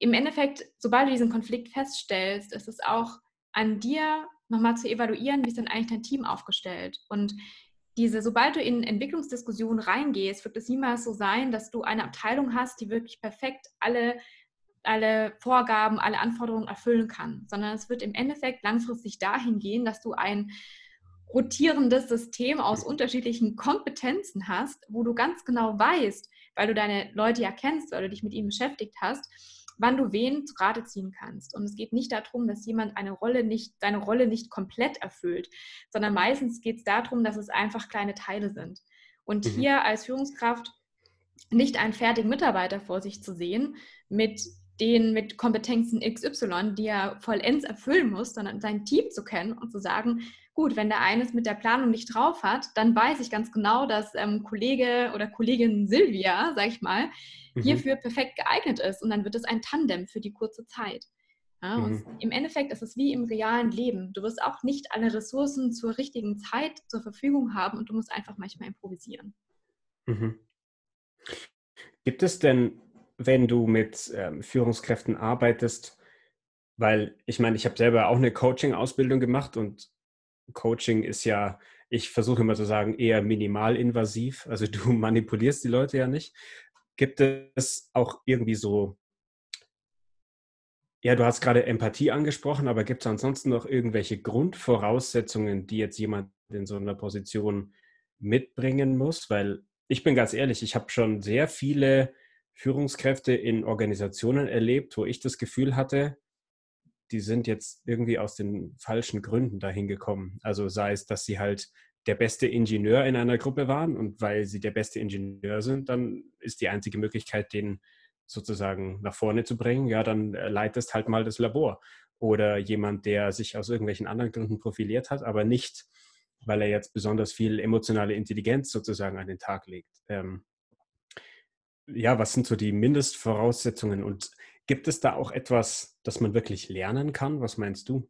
im Endeffekt, sobald du diesen Konflikt feststellst, ist es auch an dir nochmal zu evaluieren, wie ist denn eigentlich dein Team aufgestellt? Und diese, sobald du in Entwicklungsdiskussionen reingehst, wird es niemals so sein, dass du eine Abteilung hast, die wirklich perfekt alle, alle Vorgaben, alle Anforderungen erfüllen kann, sondern es wird im Endeffekt langfristig dahin gehen, dass du ein rotierendes System aus unterschiedlichen Kompetenzen hast, wo du ganz genau weißt, weil du deine Leute ja kennst, weil du dich mit ihnen beschäftigt hast, wann du wen zu Rate ziehen kannst. Und es geht nicht darum, dass jemand eine Rolle nicht, seine Rolle nicht komplett erfüllt, sondern meistens geht es darum, dass es einfach kleine Teile sind. Und mhm. hier als Führungskraft nicht einen fertigen Mitarbeiter vor sich zu sehen mit den mit Kompetenzen XY, die er vollends erfüllen muss, sondern sein Team zu kennen und zu sagen, gut, wenn der eines mit der Planung nicht drauf hat, dann weiß ich ganz genau, dass ähm, Kollege oder Kollegin Silvia, sag ich mal, mhm. hierfür perfekt geeignet ist und dann wird es ein Tandem für die kurze Zeit. Ja, mhm. Und im Endeffekt ist es wie im realen Leben. Du wirst auch nicht alle Ressourcen zur richtigen Zeit zur Verfügung haben und du musst einfach manchmal improvisieren.
Mhm. Gibt es denn, wenn du mit ähm, Führungskräften arbeitest, weil ich meine, ich habe selber auch eine Coaching-Ausbildung gemacht und Coaching ist ja, ich versuche immer zu sagen, eher minimalinvasiv. Also du manipulierst die Leute ja nicht. Gibt es auch irgendwie so, ja, du hast gerade Empathie angesprochen, aber gibt es ansonsten noch irgendwelche Grundvoraussetzungen, die jetzt jemand in so einer Position mitbringen muss? Weil ich bin ganz ehrlich, ich habe schon sehr viele Führungskräfte in Organisationen erlebt, wo ich das Gefühl hatte, die sind jetzt irgendwie aus den falschen Gründen dahin gekommen. Also sei es, dass sie halt der beste Ingenieur in einer Gruppe waren und weil sie der beste Ingenieur sind, dann ist die einzige Möglichkeit, den sozusagen nach vorne zu bringen, ja, dann leitest halt mal das Labor. Oder jemand, der sich aus irgendwelchen anderen Gründen profiliert hat, aber nicht weil er jetzt besonders viel emotionale Intelligenz sozusagen an den Tag legt. Ähm, ja, was sind so die Mindestvoraussetzungen und gibt es da auch etwas, das man wirklich lernen kann? Was meinst du?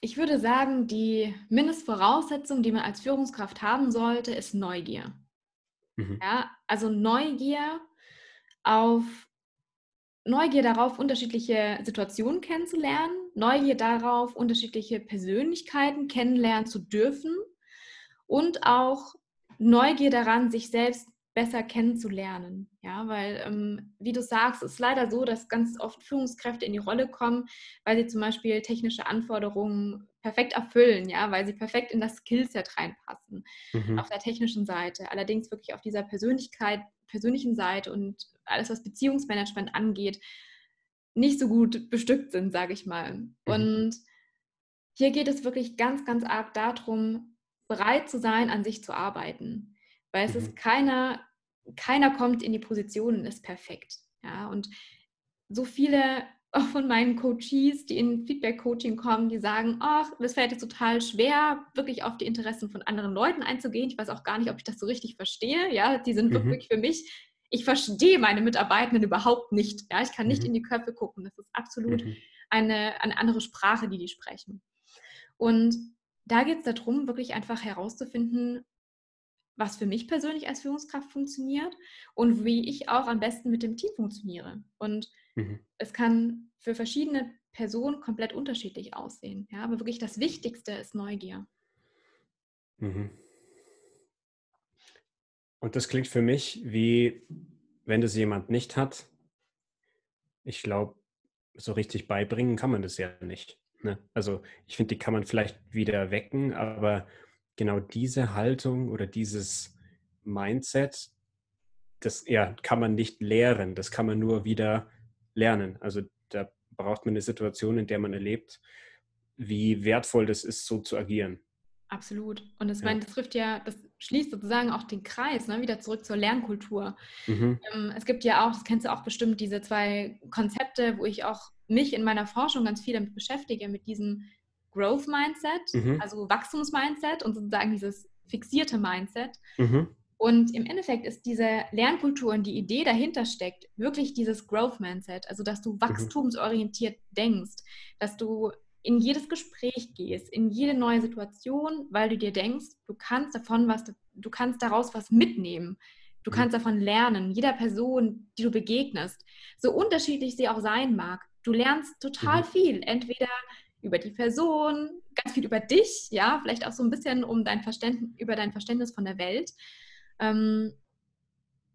Ich würde sagen, die Mindestvoraussetzung, die man als Führungskraft haben sollte, ist Neugier. Mhm. Ja, also Neugier auf Neugier darauf, unterschiedliche Situationen kennenzulernen, Neugier darauf, unterschiedliche Persönlichkeiten kennenlernen zu dürfen und auch Neugier daran, sich selbst besser kennenzulernen. Ja, weil, ähm, wie du sagst, ist leider so, dass ganz oft Führungskräfte in die Rolle kommen, weil sie zum Beispiel technische Anforderungen perfekt erfüllen, ja, weil sie perfekt in das Skillset reinpassen mhm. auf der technischen Seite. Allerdings wirklich auf dieser Persönlichkeit, persönlichen Seite und alles, was Beziehungsmanagement angeht, nicht so gut bestückt sind, sage ich mal. Mhm. Und hier geht es wirklich ganz, ganz arg darum, bereit zu sein, an sich zu arbeiten. Weil es mhm. ist keiner, keiner kommt in die Position und ist perfekt. Ja, und so viele von meinen Coaches, die in Feedback-Coaching kommen, die sagen, ach, das fällt jetzt total schwer, wirklich auf die Interessen von anderen Leuten einzugehen. Ich weiß auch gar nicht, ob ich das so richtig verstehe. Ja, die sind mhm. wirklich für mich ich verstehe meine Mitarbeitenden überhaupt nicht. Ja, ich kann nicht mhm. in die Köpfe gucken. Das ist absolut mhm. eine, eine andere Sprache, die die sprechen. Und da geht es darum, wirklich einfach herauszufinden, was für mich persönlich als Führungskraft funktioniert und wie ich auch am besten mit dem Team funktioniere. Und mhm. es kann für verschiedene Personen komplett unterschiedlich aussehen. Ja, aber wirklich das Wichtigste ist Neugier.
Mhm. Und das klingt für mich wie, wenn das jemand nicht hat, ich glaube, so richtig beibringen kann man das ja nicht. Ne? Also ich finde, die kann man vielleicht wieder wecken, aber genau diese Haltung oder dieses Mindset, das ja, kann man nicht lehren, das kann man nur wieder lernen. Also da braucht man eine Situation, in der man erlebt, wie wertvoll das ist, so zu agieren.
Absolut. Und das, ja. meine, das trifft ja, das schließt sozusagen auch den Kreis, ne, wieder zurück zur Lernkultur. Mhm. Ähm, es gibt ja auch, das kennst du auch bestimmt, diese zwei Konzepte, wo ich auch mich in meiner Forschung ganz viel damit beschäftige, mit diesem Growth Mindset, mhm. also Wachstumsmindset und sozusagen dieses fixierte Mindset. Mhm. Und im Endeffekt ist diese Lernkultur und die Idee dahinter steckt wirklich dieses Growth Mindset, also dass du mhm. wachstumsorientiert denkst, dass du in jedes Gespräch gehst, in jede neue Situation, weil du dir denkst, du kannst davon was, du kannst daraus was mitnehmen. Du kannst mhm. davon lernen, jeder Person, die du begegnest, so unterschiedlich sie auch sein mag. Du lernst total mhm. viel, entweder über die Person, ganz viel über dich, ja, vielleicht auch so ein bisschen um dein Verständnis, über dein Verständnis von der Welt. Ähm,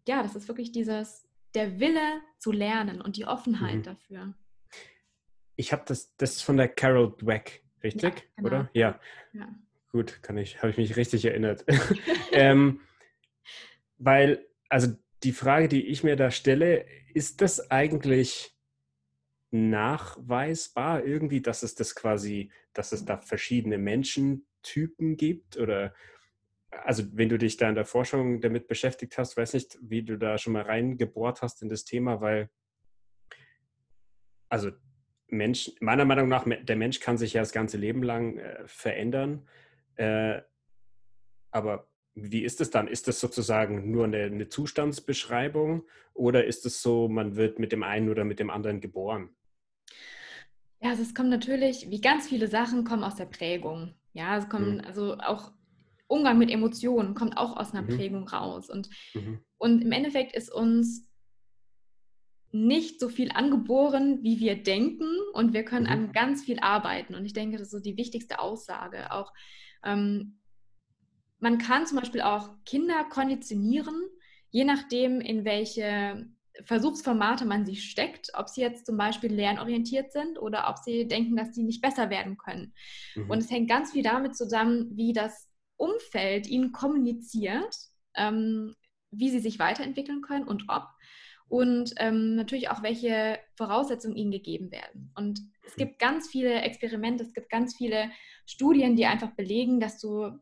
ja, das ist wirklich dieses, der Wille zu lernen und die Offenheit mhm. dafür
ich habe das, das ist von der Carol Dweck, Richtig, ja, genau. oder? Ja. ja. Gut, kann ich, habe ich mich richtig erinnert. ähm, weil, also die Frage, die ich mir da stelle, ist das eigentlich nachweisbar irgendwie, dass es das quasi, dass es da verschiedene Menschentypen gibt? Oder also wenn du dich da in der Forschung damit beschäftigt hast, weiß nicht, wie du da schon mal reingebohrt hast in das Thema, weil also Mensch, meiner Meinung nach, der Mensch kann sich ja das ganze Leben lang äh, verändern. Äh, aber wie ist es dann? Ist das sozusagen nur eine, eine Zustandsbeschreibung oder ist es so, man wird mit dem einen oder mit dem anderen geboren?
Ja, also es kommt natürlich, wie ganz viele Sachen, kommen aus der Prägung. Ja, es kommen mhm. also auch Umgang mit Emotionen kommt auch aus einer mhm. Prägung raus. Und, mhm. und im Endeffekt ist uns nicht so viel angeboren, wie wir denken und wir können mhm. an ganz viel arbeiten. Und ich denke, das ist so die wichtigste Aussage. Auch ähm, man kann zum Beispiel auch Kinder konditionieren, je nachdem, in welche Versuchsformate man sie steckt, ob sie jetzt zum Beispiel lernorientiert sind oder ob sie denken, dass sie nicht besser werden können. Mhm. Und es hängt ganz viel damit zusammen, wie das Umfeld ihnen kommuniziert, ähm, wie sie sich weiterentwickeln können und ob. Und ähm, natürlich auch, welche Voraussetzungen ihnen gegeben werden. Und es gibt ganz viele Experimente, es gibt ganz viele Studien, die einfach belegen, dass du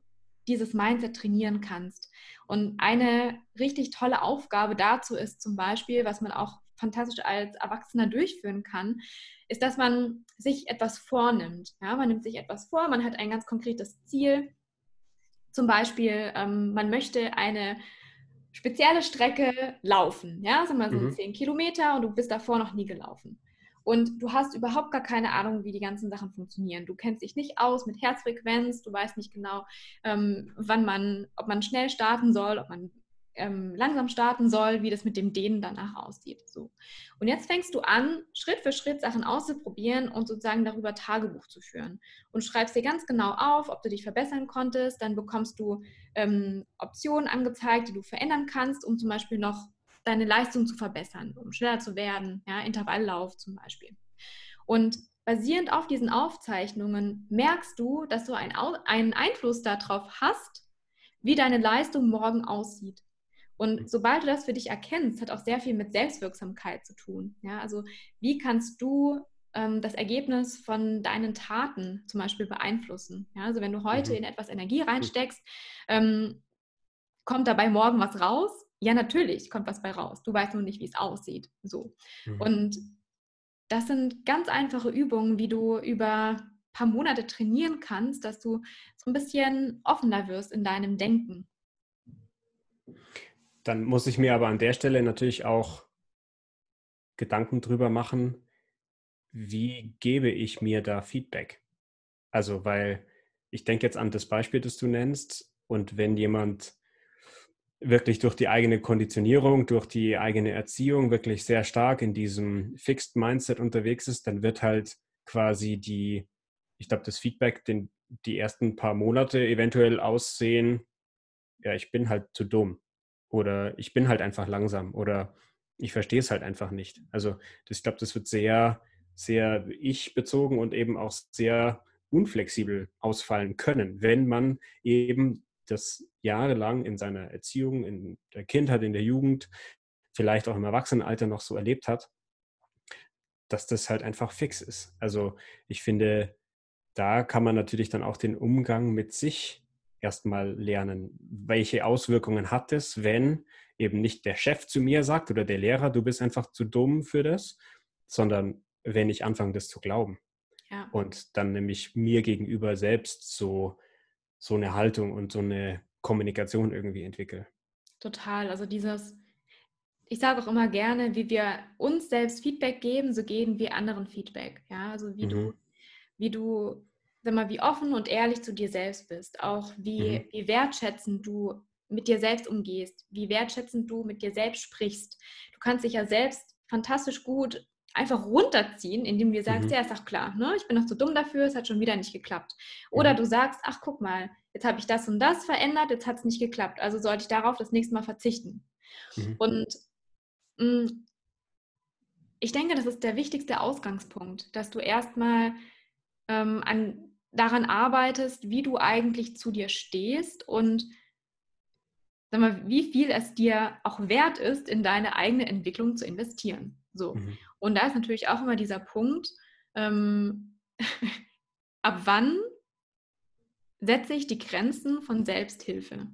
dieses Mindset trainieren kannst. Und eine richtig tolle Aufgabe dazu ist zum Beispiel, was man auch fantastisch als Erwachsener durchführen kann, ist, dass man sich etwas vornimmt. Ja, man nimmt sich etwas vor, man hat ein ganz konkretes Ziel. Zum Beispiel, ähm, man möchte eine spezielle Strecke laufen. Ja, sagen wir so mhm. 10 Kilometer und du bist davor noch nie gelaufen und du hast überhaupt gar keine Ahnung, wie die ganzen Sachen funktionieren. Du kennst dich nicht aus mit Herzfrequenz, du weißt nicht genau, ähm, wann man, ob man schnell starten soll, ob man ähm, langsam starten soll, wie das mit dem Dehnen danach aussieht. So. Und jetzt fängst du an, Schritt für Schritt Sachen auszuprobieren und sozusagen darüber Tagebuch zu führen. Und schreibst dir ganz genau auf, ob du dich verbessern konntest. Dann bekommst du ähm, Optionen angezeigt, die du verändern kannst, um zum Beispiel noch deine Leistung zu verbessern, um schneller zu werden, ja, Intervalllauf zum Beispiel. Und basierend auf diesen Aufzeichnungen merkst du, dass du ein, einen Einfluss darauf hast, wie deine Leistung morgen aussieht. Und mhm. sobald du das für dich erkennst, hat auch sehr viel mit Selbstwirksamkeit zu tun. Ja, also wie kannst du ähm, das Ergebnis von deinen Taten zum Beispiel beeinflussen? Ja, also wenn du heute mhm. in etwas Energie reinsteckst, ähm, kommt dabei morgen was raus ja, natürlich kommt was bei raus. Du weißt nur nicht, wie es aussieht. So. Mhm. Und das sind ganz einfache Übungen, wie du über ein paar Monate trainieren kannst, dass du so ein bisschen offener wirst in deinem Denken.
Dann muss ich mir aber an der Stelle natürlich auch Gedanken drüber machen, wie gebe ich mir da Feedback? Also, weil ich denke jetzt an das Beispiel, das du nennst, und wenn jemand wirklich durch die eigene Konditionierung, durch die eigene Erziehung wirklich sehr stark in diesem Fixed Mindset unterwegs ist, dann wird halt quasi die, ich glaube, das Feedback, den, die ersten paar Monate eventuell aussehen, ja, ich bin halt zu dumm oder ich bin halt einfach langsam oder ich verstehe es halt einfach nicht. Also das, ich glaube, das wird sehr, sehr ich bezogen und eben auch sehr unflexibel ausfallen können, wenn man eben das jahrelang in seiner Erziehung, in der Kindheit, in der Jugend, vielleicht auch im Erwachsenenalter noch so erlebt hat, dass das halt einfach fix ist. Also ich finde, da kann man natürlich dann auch den Umgang mit sich erstmal lernen. Welche Auswirkungen hat es, wenn eben nicht der Chef zu mir sagt oder der Lehrer, du bist einfach zu dumm für das, sondern wenn ich anfange, das zu glauben. Ja. Und dann nämlich mir gegenüber selbst so so eine Haltung und so eine Kommunikation irgendwie entwickle.
Total. Also dieses, ich sage auch immer gerne, wie wir uns selbst Feedback geben, so geben wir anderen Feedback. Ja, also wie mhm. du, wie du, sag mal, wie offen und ehrlich zu dir selbst bist, auch wie, mhm. wie wertschätzend du mit dir selbst umgehst, wie wertschätzend du mit dir selbst sprichst. Du kannst dich ja selbst fantastisch gut einfach runterziehen, indem du sagst, mhm. ja, ist doch klar, ne? ich bin noch zu dumm dafür, es hat schon wieder nicht geklappt. Oder mhm. du sagst, ach guck mal, jetzt habe ich das und das verändert, jetzt hat es nicht geklappt, also sollte ich darauf das nächste Mal verzichten. Mhm. Und mh, mm, ich denke, das ist der wichtigste Ausgangspunkt, dass du erstmal ähm, an daran arbeitest, wie du eigentlich zu dir stehst und sag mal, wie viel es dir auch wert ist, in deine eigene Entwicklung zu investieren. So. Mhm. Und da ist natürlich auch immer dieser Punkt, ähm, ab wann setze ich die Grenzen von Selbsthilfe?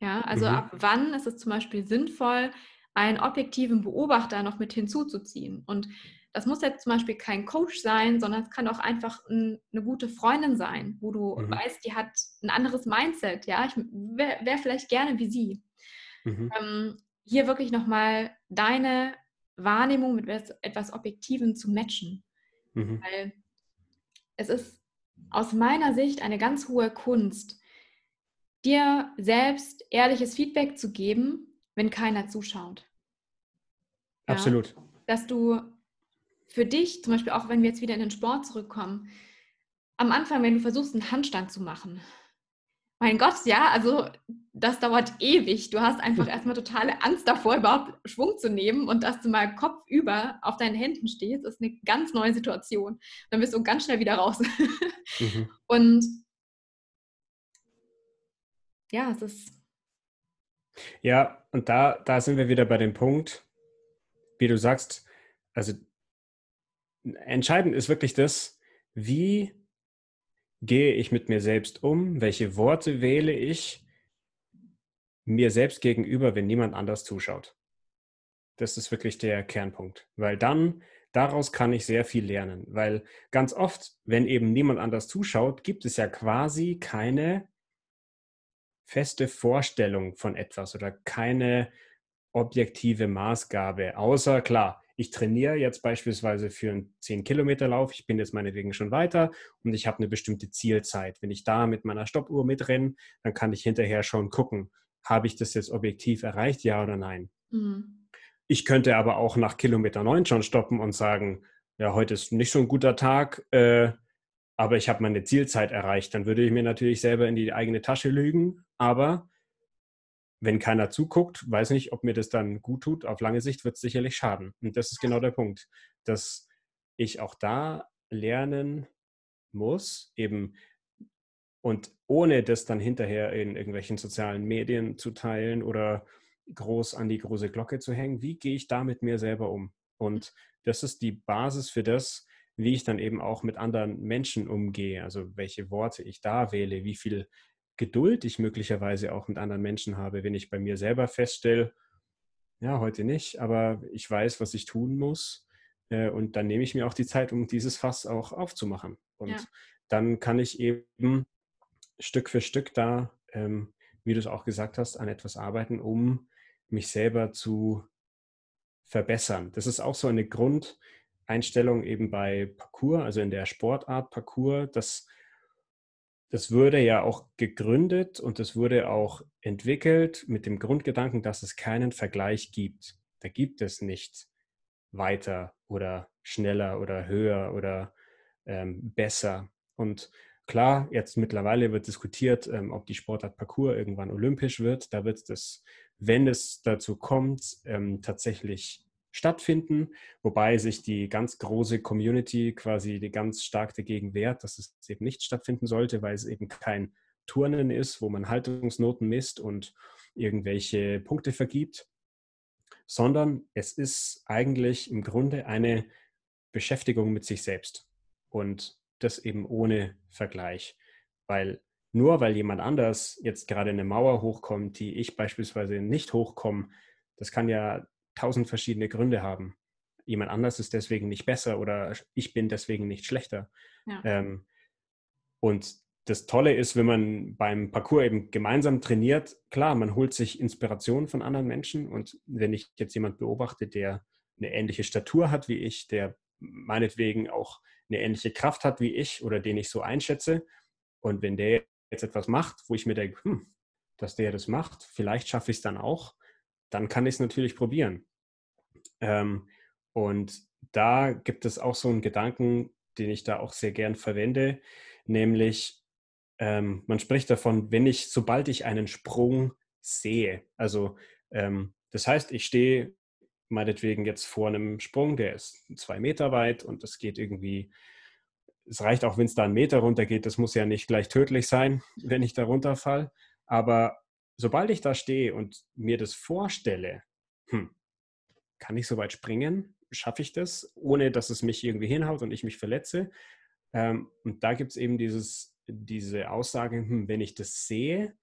Ja, also mhm. ab wann ist es zum Beispiel sinnvoll, einen objektiven Beobachter noch mit hinzuzuziehen? Und das muss jetzt zum Beispiel kein Coach sein, sondern es kann auch einfach ein, eine gute Freundin sein, wo du mhm. weißt, die hat ein anderes Mindset. Ja, ich wäre wär vielleicht gerne wie sie. Mhm. Ähm, hier wirklich nochmal deine Wahrnehmung mit etwas Objektivem zu matchen. Mhm. Weil es ist aus meiner Sicht eine ganz hohe Kunst, dir selbst ehrliches Feedback zu geben, wenn keiner zuschaut.
Ja? Absolut.
Dass du für dich, zum Beispiel auch wenn wir jetzt wieder in den Sport zurückkommen, am Anfang, wenn du versuchst, einen Handstand zu machen, mein Gott, ja, also das dauert ewig. Du hast einfach erstmal totale Angst davor, überhaupt Schwung zu nehmen und dass du mal kopfüber auf deinen Händen stehst, ist eine ganz neue Situation. Dann bist du ganz schnell wieder raus. Mhm. Und ja, es ist.
Ja, und da, da sind wir wieder bei dem Punkt, wie du sagst, also entscheidend ist wirklich das, wie gehe ich mit mir selbst um, welche Worte wähle ich mir selbst gegenüber, wenn niemand anders zuschaut. Das ist wirklich der Kernpunkt, weil dann daraus kann ich sehr viel lernen, weil ganz oft, wenn eben niemand anders zuschaut, gibt es ja quasi keine feste Vorstellung von etwas oder keine objektive Maßgabe, außer klar, ich trainiere jetzt beispielsweise für einen 10-Kilometer-Lauf, ich bin jetzt meinetwegen schon weiter und ich habe eine bestimmte Zielzeit. Wenn ich da mit meiner Stoppuhr mitrenne, dann kann ich hinterher schon gucken, habe ich das jetzt objektiv erreicht, ja oder nein. Mhm. Ich könnte aber auch nach Kilometer 9 schon stoppen und sagen, ja, heute ist nicht so ein guter Tag, äh, aber ich habe meine Zielzeit erreicht. Dann würde ich mir natürlich selber in die eigene Tasche lügen, aber wenn keiner zuguckt, weiß nicht, ob mir das dann gut tut. Auf lange Sicht wird es sicherlich schaden. Und das ist genau der Punkt, dass ich auch da lernen muss, eben und ohne das dann hinterher in irgendwelchen sozialen Medien zu teilen oder groß an die große Glocke zu hängen, wie gehe ich da mit mir selber um? Und das ist die Basis für das, wie ich dann eben auch mit anderen Menschen umgehe, also welche Worte ich da wähle, wie viel Geduld ich möglicherweise auch mit anderen Menschen habe, wenn ich bei mir selber feststelle, ja, heute nicht, aber ich weiß, was ich tun muss. Äh, und dann nehme ich mir auch die Zeit, um dieses Fass auch aufzumachen. Und ja. dann kann ich eben Stück für Stück da, ähm, wie du es auch gesagt hast, an etwas arbeiten, um mich selber zu verbessern. Das ist auch so eine Grundeinstellung eben bei Parcours, also in der Sportart Parcours, dass das wurde ja auch gegründet und es wurde auch entwickelt mit dem Grundgedanken, dass es keinen Vergleich gibt. Da gibt es nicht weiter oder schneller oder höher oder ähm, besser. Und klar, jetzt mittlerweile wird diskutiert, ähm, ob die Sportart Parcours irgendwann olympisch wird. Da wird es, wenn es dazu kommt, ähm, tatsächlich stattfinden, wobei sich die ganz große Community quasi ganz stark dagegen wehrt, dass es eben nicht stattfinden sollte, weil es eben kein Turnen ist, wo man Haltungsnoten misst und irgendwelche Punkte vergibt, sondern es ist eigentlich im Grunde eine Beschäftigung mit sich selbst und das eben ohne Vergleich, weil nur weil jemand anders jetzt gerade eine Mauer hochkommt, die ich beispielsweise nicht hochkomme, das kann ja tausend verschiedene Gründe haben. Jemand anders ist deswegen nicht besser oder ich bin deswegen nicht schlechter. Ja. Ähm, und das Tolle ist, wenn man beim Parcours eben gemeinsam trainiert, klar, man holt sich Inspiration von anderen Menschen. Und wenn ich jetzt jemand beobachte, der eine ähnliche Statur hat wie ich, der meinetwegen auch eine ähnliche Kraft hat wie ich oder den ich so einschätze, und wenn der jetzt etwas macht, wo ich mir denke, hm, dass der das macht, vielleicht schaffe ich es dann auch, dann kann ich es natürlich probieren. Ähm, und da gibt es auch so einen Gedanken, den ich da auch sehr gern verwende, nämlich ähm, man spricht davon, wenn ich, sobald ich einen Sprung sehe, also ähm, das heißt, ich stehe meinetwegen jetzt vor einem Sprung, der ist zwei Meter weit und es geht irgendwie es reicht auch, wenn es da einen Meter runtergeht. Das muss ja nicht gleich tödlich sein, wenn ich da runterfall. Aber sobald ich da stehe und mir das vorstelle, hm, kann ich so weit springen? Schaffe ich das, ohne dass es mich irgendwie hinhaut und ich mich verletze? Ähm, und da gibt es eben dieses, diese Aussage, hm, wenn ich das sehe,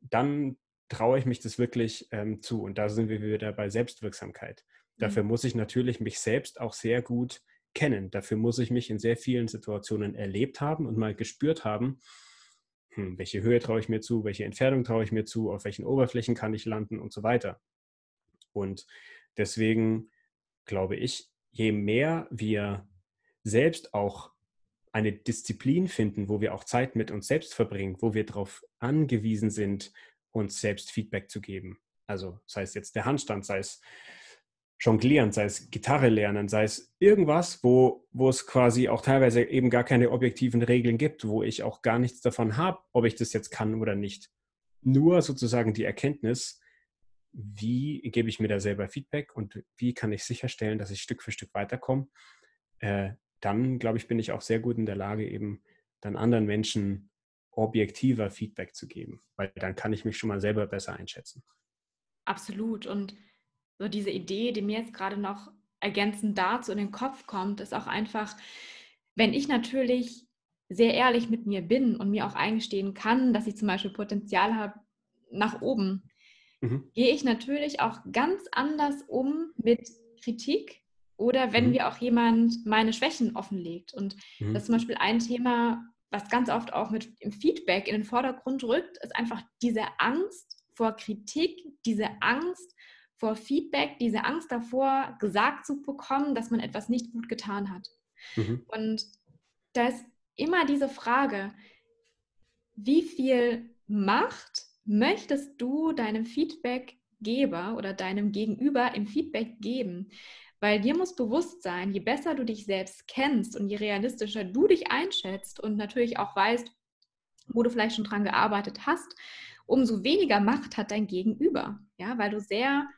dann traue ich mich das wirklich ähm, zu. Und da sind wir wieder bei Selbstwirksamkeit. Dafür mhm. muss ich natürlich mich selbst auch sehr gut kennen. Dafür muss ich mich in sehr vielen Situationen erlebt haben und mal gespürt haben, hm, welche Höhe traue ich mir zu, welche Entfernung traue ich mir zu, auf welchen Oberflächen kann ich landen und so weiter. Und deswegen glaube ich, je mehr wir selbst auch eine Disziplin finden, wo wir auch Zeit mit uns selbst verbringen, wo wir darauf angewiesen sind, uns selbst Feedback zu geben. Also sei es jetzt der Handstand, sei es Jonglieren, sei es Gitarre lernen, sei es irgendwas, wo, wo es quasi auch teilweise eben gar keine objektiven Regeln gibt, wo ich auch gar nichts davon habe, ob ich das jetzt kann oder nicht. Nur sozusagen die Erkenntnis, wie gebe ich mir da selber Feedback und wie kann ich sicherstellen, dass ich Stück für Stück weiterkomme, äh, dann glaube ich, bin ich auch sehr gut in der Lage, eben dann anderen Menschen objektiver Feedback zu geben, weil dann kann ich mich schon mal selber besser einschätzen.
Absolut. Und so diese Idee, die mir jetzt gerade noch ergänzend dazu in den Kopf kommt, ist auch einfach, wenn ich natürlich sehr ehrlich mit mir bin und mir auch eingestehen kann, dass ich zum Beispiel Potenzial habe nach oben, mhm. gehe ich natürlich auch ganz anders um mit Kritik oder wenn mhm. mir auch jemand meine Schwächen offenlegt. Und mhm. das ist zum Beispiel ein Thema, was ganz oft auch mit im Feedback in den Vordergrund rückt, ist einfach diese Angst vor Kritik, diese Angst vor Feedback, diese Angst davor, gesagt zu bekommen, dass man etwas nicht gut getan hat. Mhm. Und da ist immer diese Frage, wie viel Macht möchtest du deinem Feedbackgeber oder deinem Gegenüber im Feedback geben? Weil dir muss bewusst sein, je besser du dich selbst kennst und je realistischer du dich einschätzt und natürlich auch weißt, wo du vielleicht schon dran gearbeitet hast, umso weniger Macht hat dein Gegenüber. Ja, weil du sehr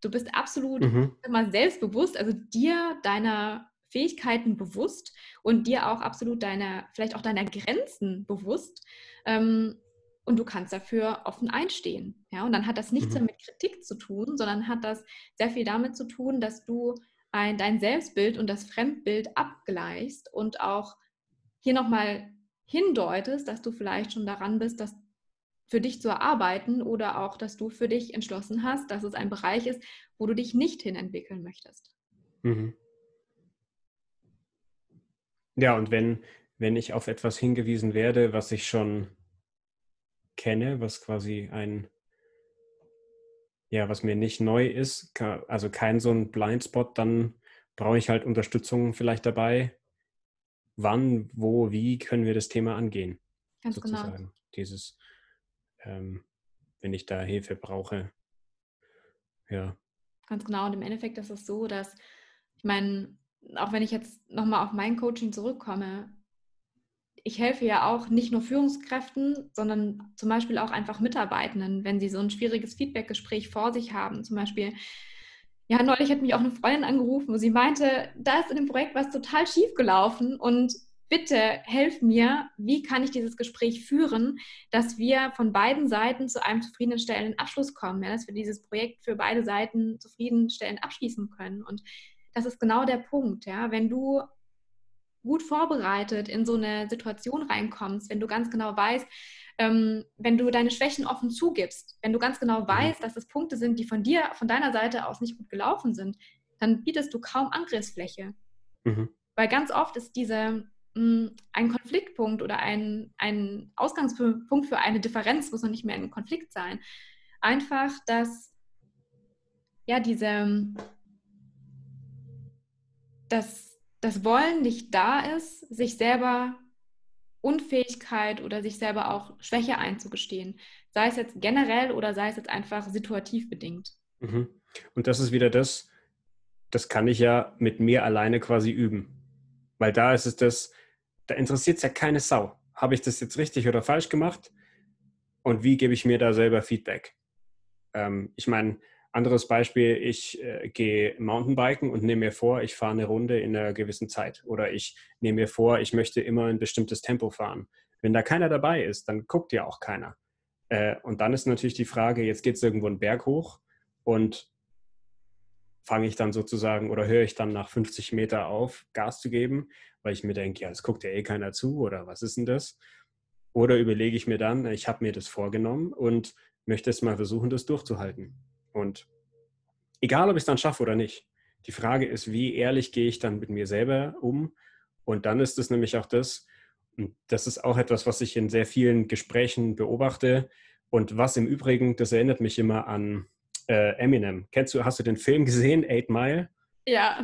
Du bist absolut mhm. immer selbstbewusst, also dir deiner Fähigkeiten bewusst und dir auch absolut deiner, vielleicht auch deiner Grenzen bewusst. Ähm, und du kannst dafür offen einstehen. Ja? Und dann hat das nichts mhm. mehr mit Kritik zu tun, sondern hat das sehr viel damit zu tun, dass du ein, dein Selbstbild und das Fremdbild abgleichst und auch hier nochmal hindeutest, dass du vielleicht schon daran bist, dass für dich zu erarbeiten oder auch, dass du für dich entschlossen hast, dass es ein Bereich ist, wo du dich nicht hin entwickeln möchtest. Mhm.
Ja, und wenn, wenn ich auf etwas hingewiesen werde, was ich schon kenne, was quasi ein, ja, was mir nicht neu ist, also kein so ein Blindspot, dann brauche ich halt Unterstützung vielleicht dabei. Wann, wo, wie können wir das Thema angehen? Ganz genau. sozusagen. genau. Dieses, ähm, wenn ich da Hilfe brauche. Ja.
Ganz genau. Und im Endeffekt ist es so, dass, ich meine, auch wenn ich jetzt nochmal auf mein Coaching zurückkomme, ich helfe ja auch nicht nur Führungskräften, sondern zum Beispiel auch einfach Mitarbeitenden, wenn sie so ein schwieriges Feedbackgespräch vor sich haben. Zum Beispiel, ja, neulich hat mich auch eine Freundin angerufen, wo sie meinte, da ist in dem Projekt was total schief gelaufen und bitte helf mir, wie kann ich dieses Gespräch führen, dass wir von beiden Seiten zu einem zufriedenstellenden Abschluss kommen, ja, dass wir dieses Projekt für beide Seiten zufriedenstellend abschließen können. Und das ist genau der Punkt, ja, wenn du gut vorbereitet in so eine Situation reinkommst, wenn du ganz genau weißt, ähm, wenn du deine Schwächen offen zugibst, wenn du ganz genau mhm. weißt, dass es Punkte sind, die von dir, von deiner Seite aus nicht gut gelaufen sind, dann bietest du kaum Angriffsfläche. Mhm. Weil ganz oft ist diese ein Konfliktpunkt oder ein, ein Ausgangspunkt für eine Differenz muss noch nicht mehr ein Konflikt sein. Einfach, dass ja diese dass das Wollen nicht da ist, sich selber Unfähigkeit oder sich selber auch Schwäche einzugestehen. Sei es jetzt generell oder sei es jetzt einfach situativ bedingt.
Mhm. Und das ist wieder das, das kann ich ja mit mir alleine quasi üben. Weil da ist es das, da interessiert es ja keine Sau. Habe ich das jetzt richtig oder falsch gemacht? Und wie gebe ich mir da selber Feedback? Ähm, ich meine, anderes Beispiel, ich äh, gehe Mountainbiken und nehme mir vor, ich fahre eine Runde in einer gewissen Zeit. Oder ich nehme mir vor, ich möchte immer ein bestimmtes Tempo fahren. Wenn da keiner dabei ist, dann guckt ja auch keiner. Äh, und dann ist natürlich die Frage, jetzt geht es irgendwo einen Berg hoch und fange ich dann sozusagen oder höre ich dann nach 50 Meter auf, Gas zu geben, weil ich mir denke, ja, es guckt ja eh keiner zu oder was ist denn das? Oder überlege ich mir dann, ich habe mir das vorgenommen und möchte es mal versuchen, das durchzuhalten. Und egal, ob ich es dann schaffe oder nicht, die Frage ist, wie ehrlich gehe ich dann mit mir selber um? Und dann ist es nämlich auch das, und das ist auch etwas, was ich in sehr vielen Gesprächen beobachte und was im Übrigen, das erinnert mich immer an äh, Eminem. Kennst du, hast du den Film gesehen, Eight Mile?
Ja.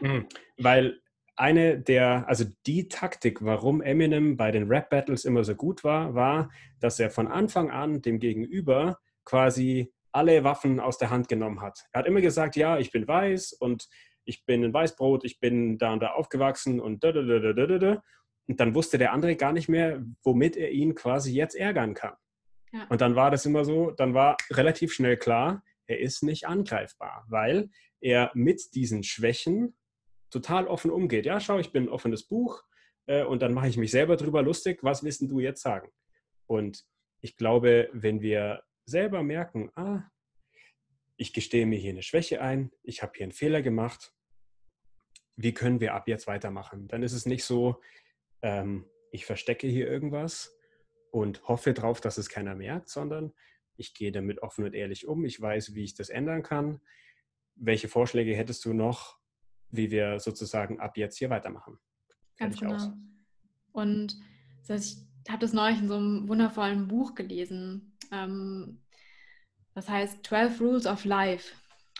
mhm. Weil eine der, also die Taktik, warum Eminem bei den Rap-Battles immer so gut war, war, dass er von Anfang an dem Gegenüber quasi alle Waffen aus der Hand genommen hat. Er hat immer gesagt, ja, ich bin weiß und ich bin ein Weißbrot, ich bin da und da aufgewachsen und da, da, da, da, da, da. Und dann wusste der andere gar nicht mehr, womit er ihn quasi jetzt ärgern kann. Ja. Und dann war das immer so, dann war relativ schnell klar, er ist nicht angreifbar, weil er mit diesen Schwächen total offen umgeht. Ja, schau, ich bin ein offenes Buch äh, und dann mache ich mich selber drüber lustig. Was willst du jetzt sagen? Und ich glaube, wenn wir selber merken, ah, ich gestehe mir hier eine Schwäche ein, ich habe hier einen Fehler gemacht, wie können wir ab jetzt weitermachen? Dann ist es nicht so, ähm, ich verstecke hier irgendwas und hoffe darauf, dass es keiner merkt, sondern ich gehe damit offen und ehrlich um, ich weiß, wie ich das ändern kann. Welche Vorschläge hättest du noch, wie wir sozusagen ab jetzt hier weitermachen?
Ganz genau. Aus. Und das heißt, ich habe das neulich in so einem wundervollen Buch gelesen. Ähm, das heißt 12 Rules of Life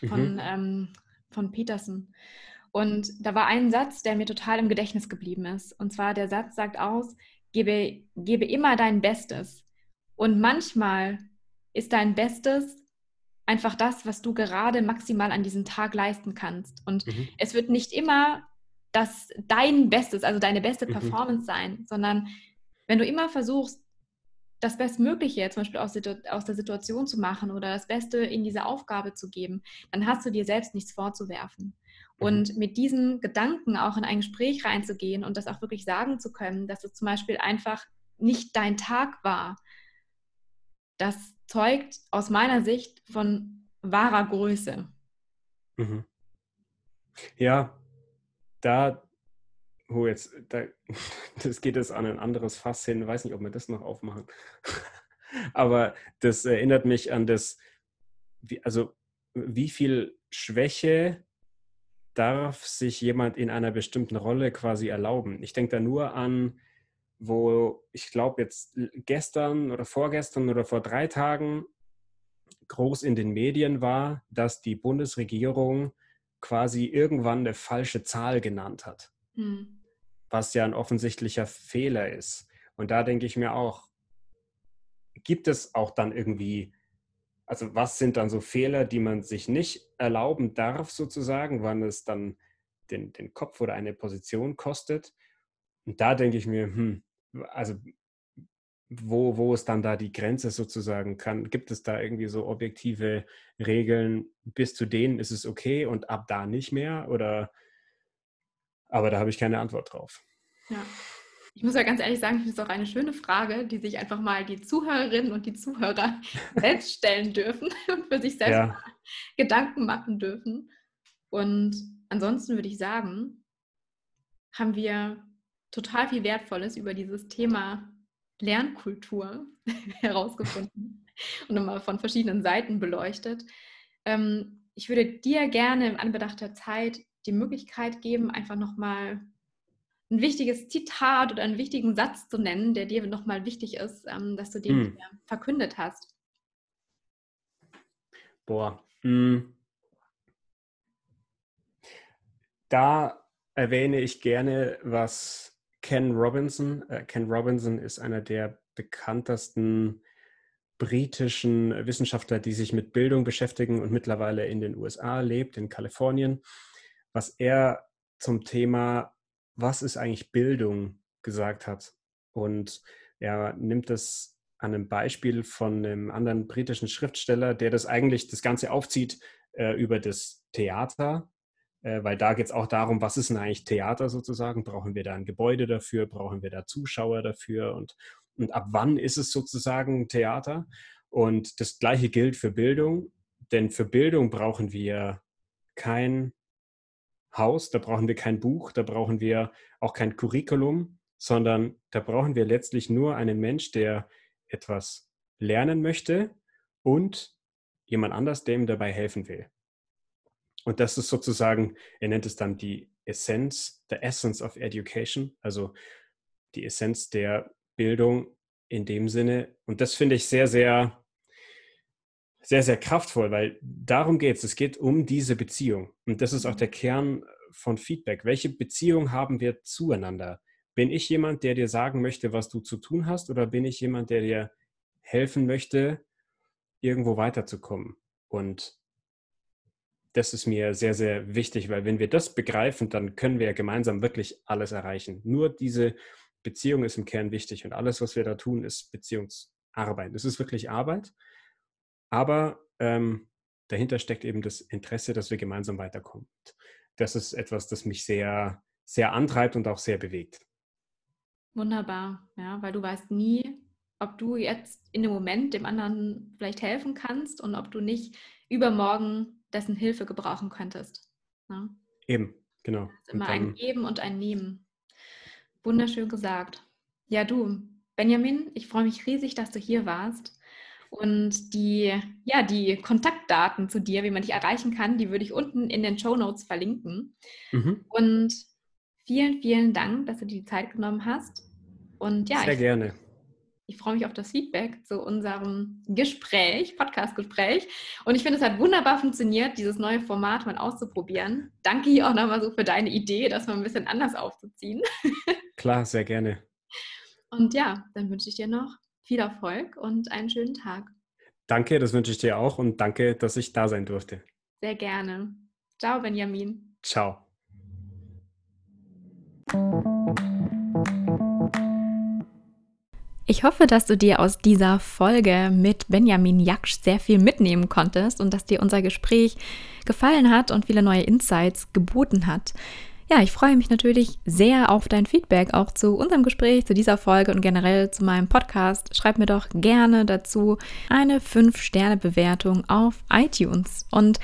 von, mhm. ähm, von Peterson. Und da war ein Satz, der mir total im Gedächtnis geblieben ist. Und zwar der Satz sagt aus, gebe, gebe immer dein Bestes. Und manchmal ist dein Bestes einfach das, was du gerade maximal an diesem Tag leisten kannst. Und mhm. es wird nicht immer das dein Bestes, also deine beste mhm. Performance sein, sondern wenn du immer versuchst, das Bestmögliche zum Beispiel aus, aus, der Situation zu machen oder das Beste in diese Aufgabe zu geben, dann hast du dir selbst nichts vorzuwerfen. Mhm. Und mit diesen Gedanken auch in ein Gespräch reinzugehen und das auch wirklich sagen zu können, dass es zum Beispiel einfach nicht dein Tag war, das zeugt aus meiner Sicht von wahrer Größe.
Mhm. Ja, da, wo jetzt, da, das geht jetzt an ein anderes Fass hin, weiß nicht, ob wir das noch aufmachen. Aber das erinnert mich an das, wie, also wie viel Schwäche darf sich jemand in einer bestimmten Rolle quasi erlauben? Ich denke da nur an, wo ich glaube jetzt gestern oder vorgestern oder vor drei Tagen groß in den Medien war, dass die Bundesregierung quasi irgendwann eine falsche Zahl genannt hat, mhm. was ja ein offensichtlicher Fehler ist. Und da denke ich mir auch, gibt es auch dann irgendwie, also was sind dann so Fehler, die man sich nicht erlauben darf sozusagen, wann es dann den, den Kopf oder eine Position kostet? Und da denke ich mir, hm, also wo, wo ist dann da die Grenze sozusagen? Kann, gibt es da irgendwie so objektive Regeln, bis zu denen ist es okay und ab da nicht mehr? Oder aber da habe ich keine Antwort drauf.
Ja. Ich muss ja ganz ehrlich sagen, ich finde es auch eine schöne Frage, die sich einfach mal die Zuhörerinnen und die Zuhörer selbst stellen dürfen und für sich selbst ja. Gedanken machen dürfen. Und ansonsten würde ich sagen, haben wir total viel Wertvolles über dieses Thema Lernkultur herausgefunden und nochmal von verschiedenen Seiten beleuchtet. Ähm, ich würde dir gerne im Anbedacht der Zeit die Möglichkeit geben, einfach nochmal ein wichtiges Zitat oder einen wichtigen Satz zu nennen, der dir nochmal wichtig ist, ähm, dass du den hm. verkündet hast.
Boah. Hm. Da erwähne ich gerne, was Ken Robinson. Äh, Ken Robinson ist einer der bekanntesten britischen Wissenschaftler, die sich mit Bildung beschäftigen und mittlerweile in den USA lebt, in Kalifornien. Was er zum Thema, was ist eigentlich Bildung, gesagt hat. Und er nimmt es an einem Beispiel von einem anderen britischen Schriftsteller, der das eigentlich das Ganze aufzieht äh, über das Theater, weil da geht es auch darum, was ist denn eigentlich Theater sozusagen? Brauchen wir da ein Gebäude dafür? Brauchen wir da Zuschauer dafür? Und, und ab wann ist es sozusagen Theater? Und das gleiche gilt für Bildung, denn für Bildung brauchen wir kein Haus, da brauchen wir kein Buch, da brauchen wir auch kein Curriculum, sondern da brauchen wir letztlich nur einen Mensch, der etwas lernen möchte und jemand anders, der ihm dabei helfen will. Und das ist sozusagen, er nennt es dann die Essenz, the Essence of Education, also die Essenz der Bildung in dem Sinne. Und das finde ich sehr, sehr, sehr, sehr kraftvoll, weil darum geht es. Es geht um diese Beziehung. Und das ist auch der Kern von Feedback. Welche Beziehung haben wir zueinander? Bin ich jemand, der dir sagen möchte, was du zu tun hast, oder bin ich jemand, der dir helfen möchte, irgendwo weiterzukommen? Und das ist mir sehr, sehr wichtig, weil wenn wir das begreifen, dann können wir gemeinsam wirklich alles erreichen. Nur diese Beziehung ist im Kern wichtig und alles, was wir da tun, ist Beziehungsarbeit. Es ist wirklich Arbeit, aber ähm, dahinter steckt eben das Interesse, dass wir gemeinsam weiterkommen. Das ist etwas, das mich sehr, sehr antreibt und auch sehr bewegt.
Wunderbar, ja, weil du weißt nie, ob du jetzt in dem Moment dem anderen vielleicht helfen kannst und ob du nicht übermorgen dessen Hilfe gebrauchen könntest.
Ne? Eben, genau.
immer dann, ein Geben und ein Nehmen. Wunderschön gesagt. Ja, du, Benjamin, ich freue mich riesig, dass du hier warst. Und die, ja, die Kontaktdaten zu dir, wie man dich erreichen kann, die würde ich unten in den Show Notes verlinken. Mhm. Und vielen, vielen Dank, dass du dir die Zeit genommen hast. Und ja,
sehr
ich,
gerne.
Ich freue mich auf das Feedback zu unserem Gespräch, Podcast-Gespräch. Und ich finde, es hat wunderbar funktioniert, dieses neue Format mal auszuprobieren. Danke hier auch nochmal so für deine Idee, das mal ein bisschen anders aufzuziehen.
Klar, sehr gerne.
Und ja, dann wünsche ich dir noch viel Erfolg und einen schönen Tag.
Danke, das wünsche ich dir auch und danke, dass ich da sein durfte.
Sehr gerne. Ciao, Benjamin.
Ciao.
Ich hoffe, dass du dir aus dieser Folge mit Benjamin Jaksch sehr viel mitnehmen konntest und dass dir unser Gespräch gefallen hat und viele neue Insights geboten hat. Ja, ich freue mich natürlich sehr auf dein Feedback auch zu unserem Gespräch, zu dieser Folge und generell zu meinem Podcast. Schreib mir doch gerne dazu eine 5-Sterne-Bewertung auf iTunes. Und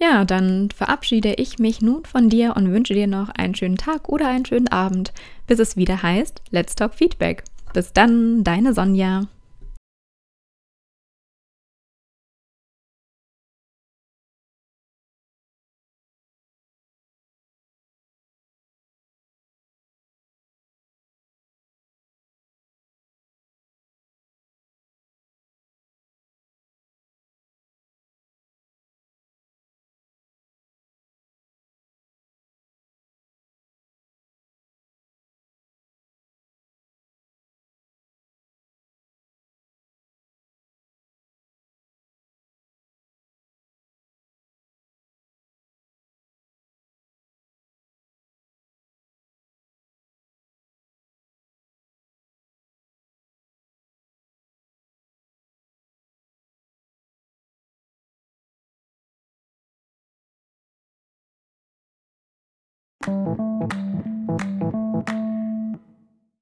ja, dann verabschiede ich mich nun von dir und wünsche dir noch einen schönen Tag oder einen schönen Abend, bis es wieder heißt Let's Talk Feedback. Bis dann, deine Sonja. Thank you.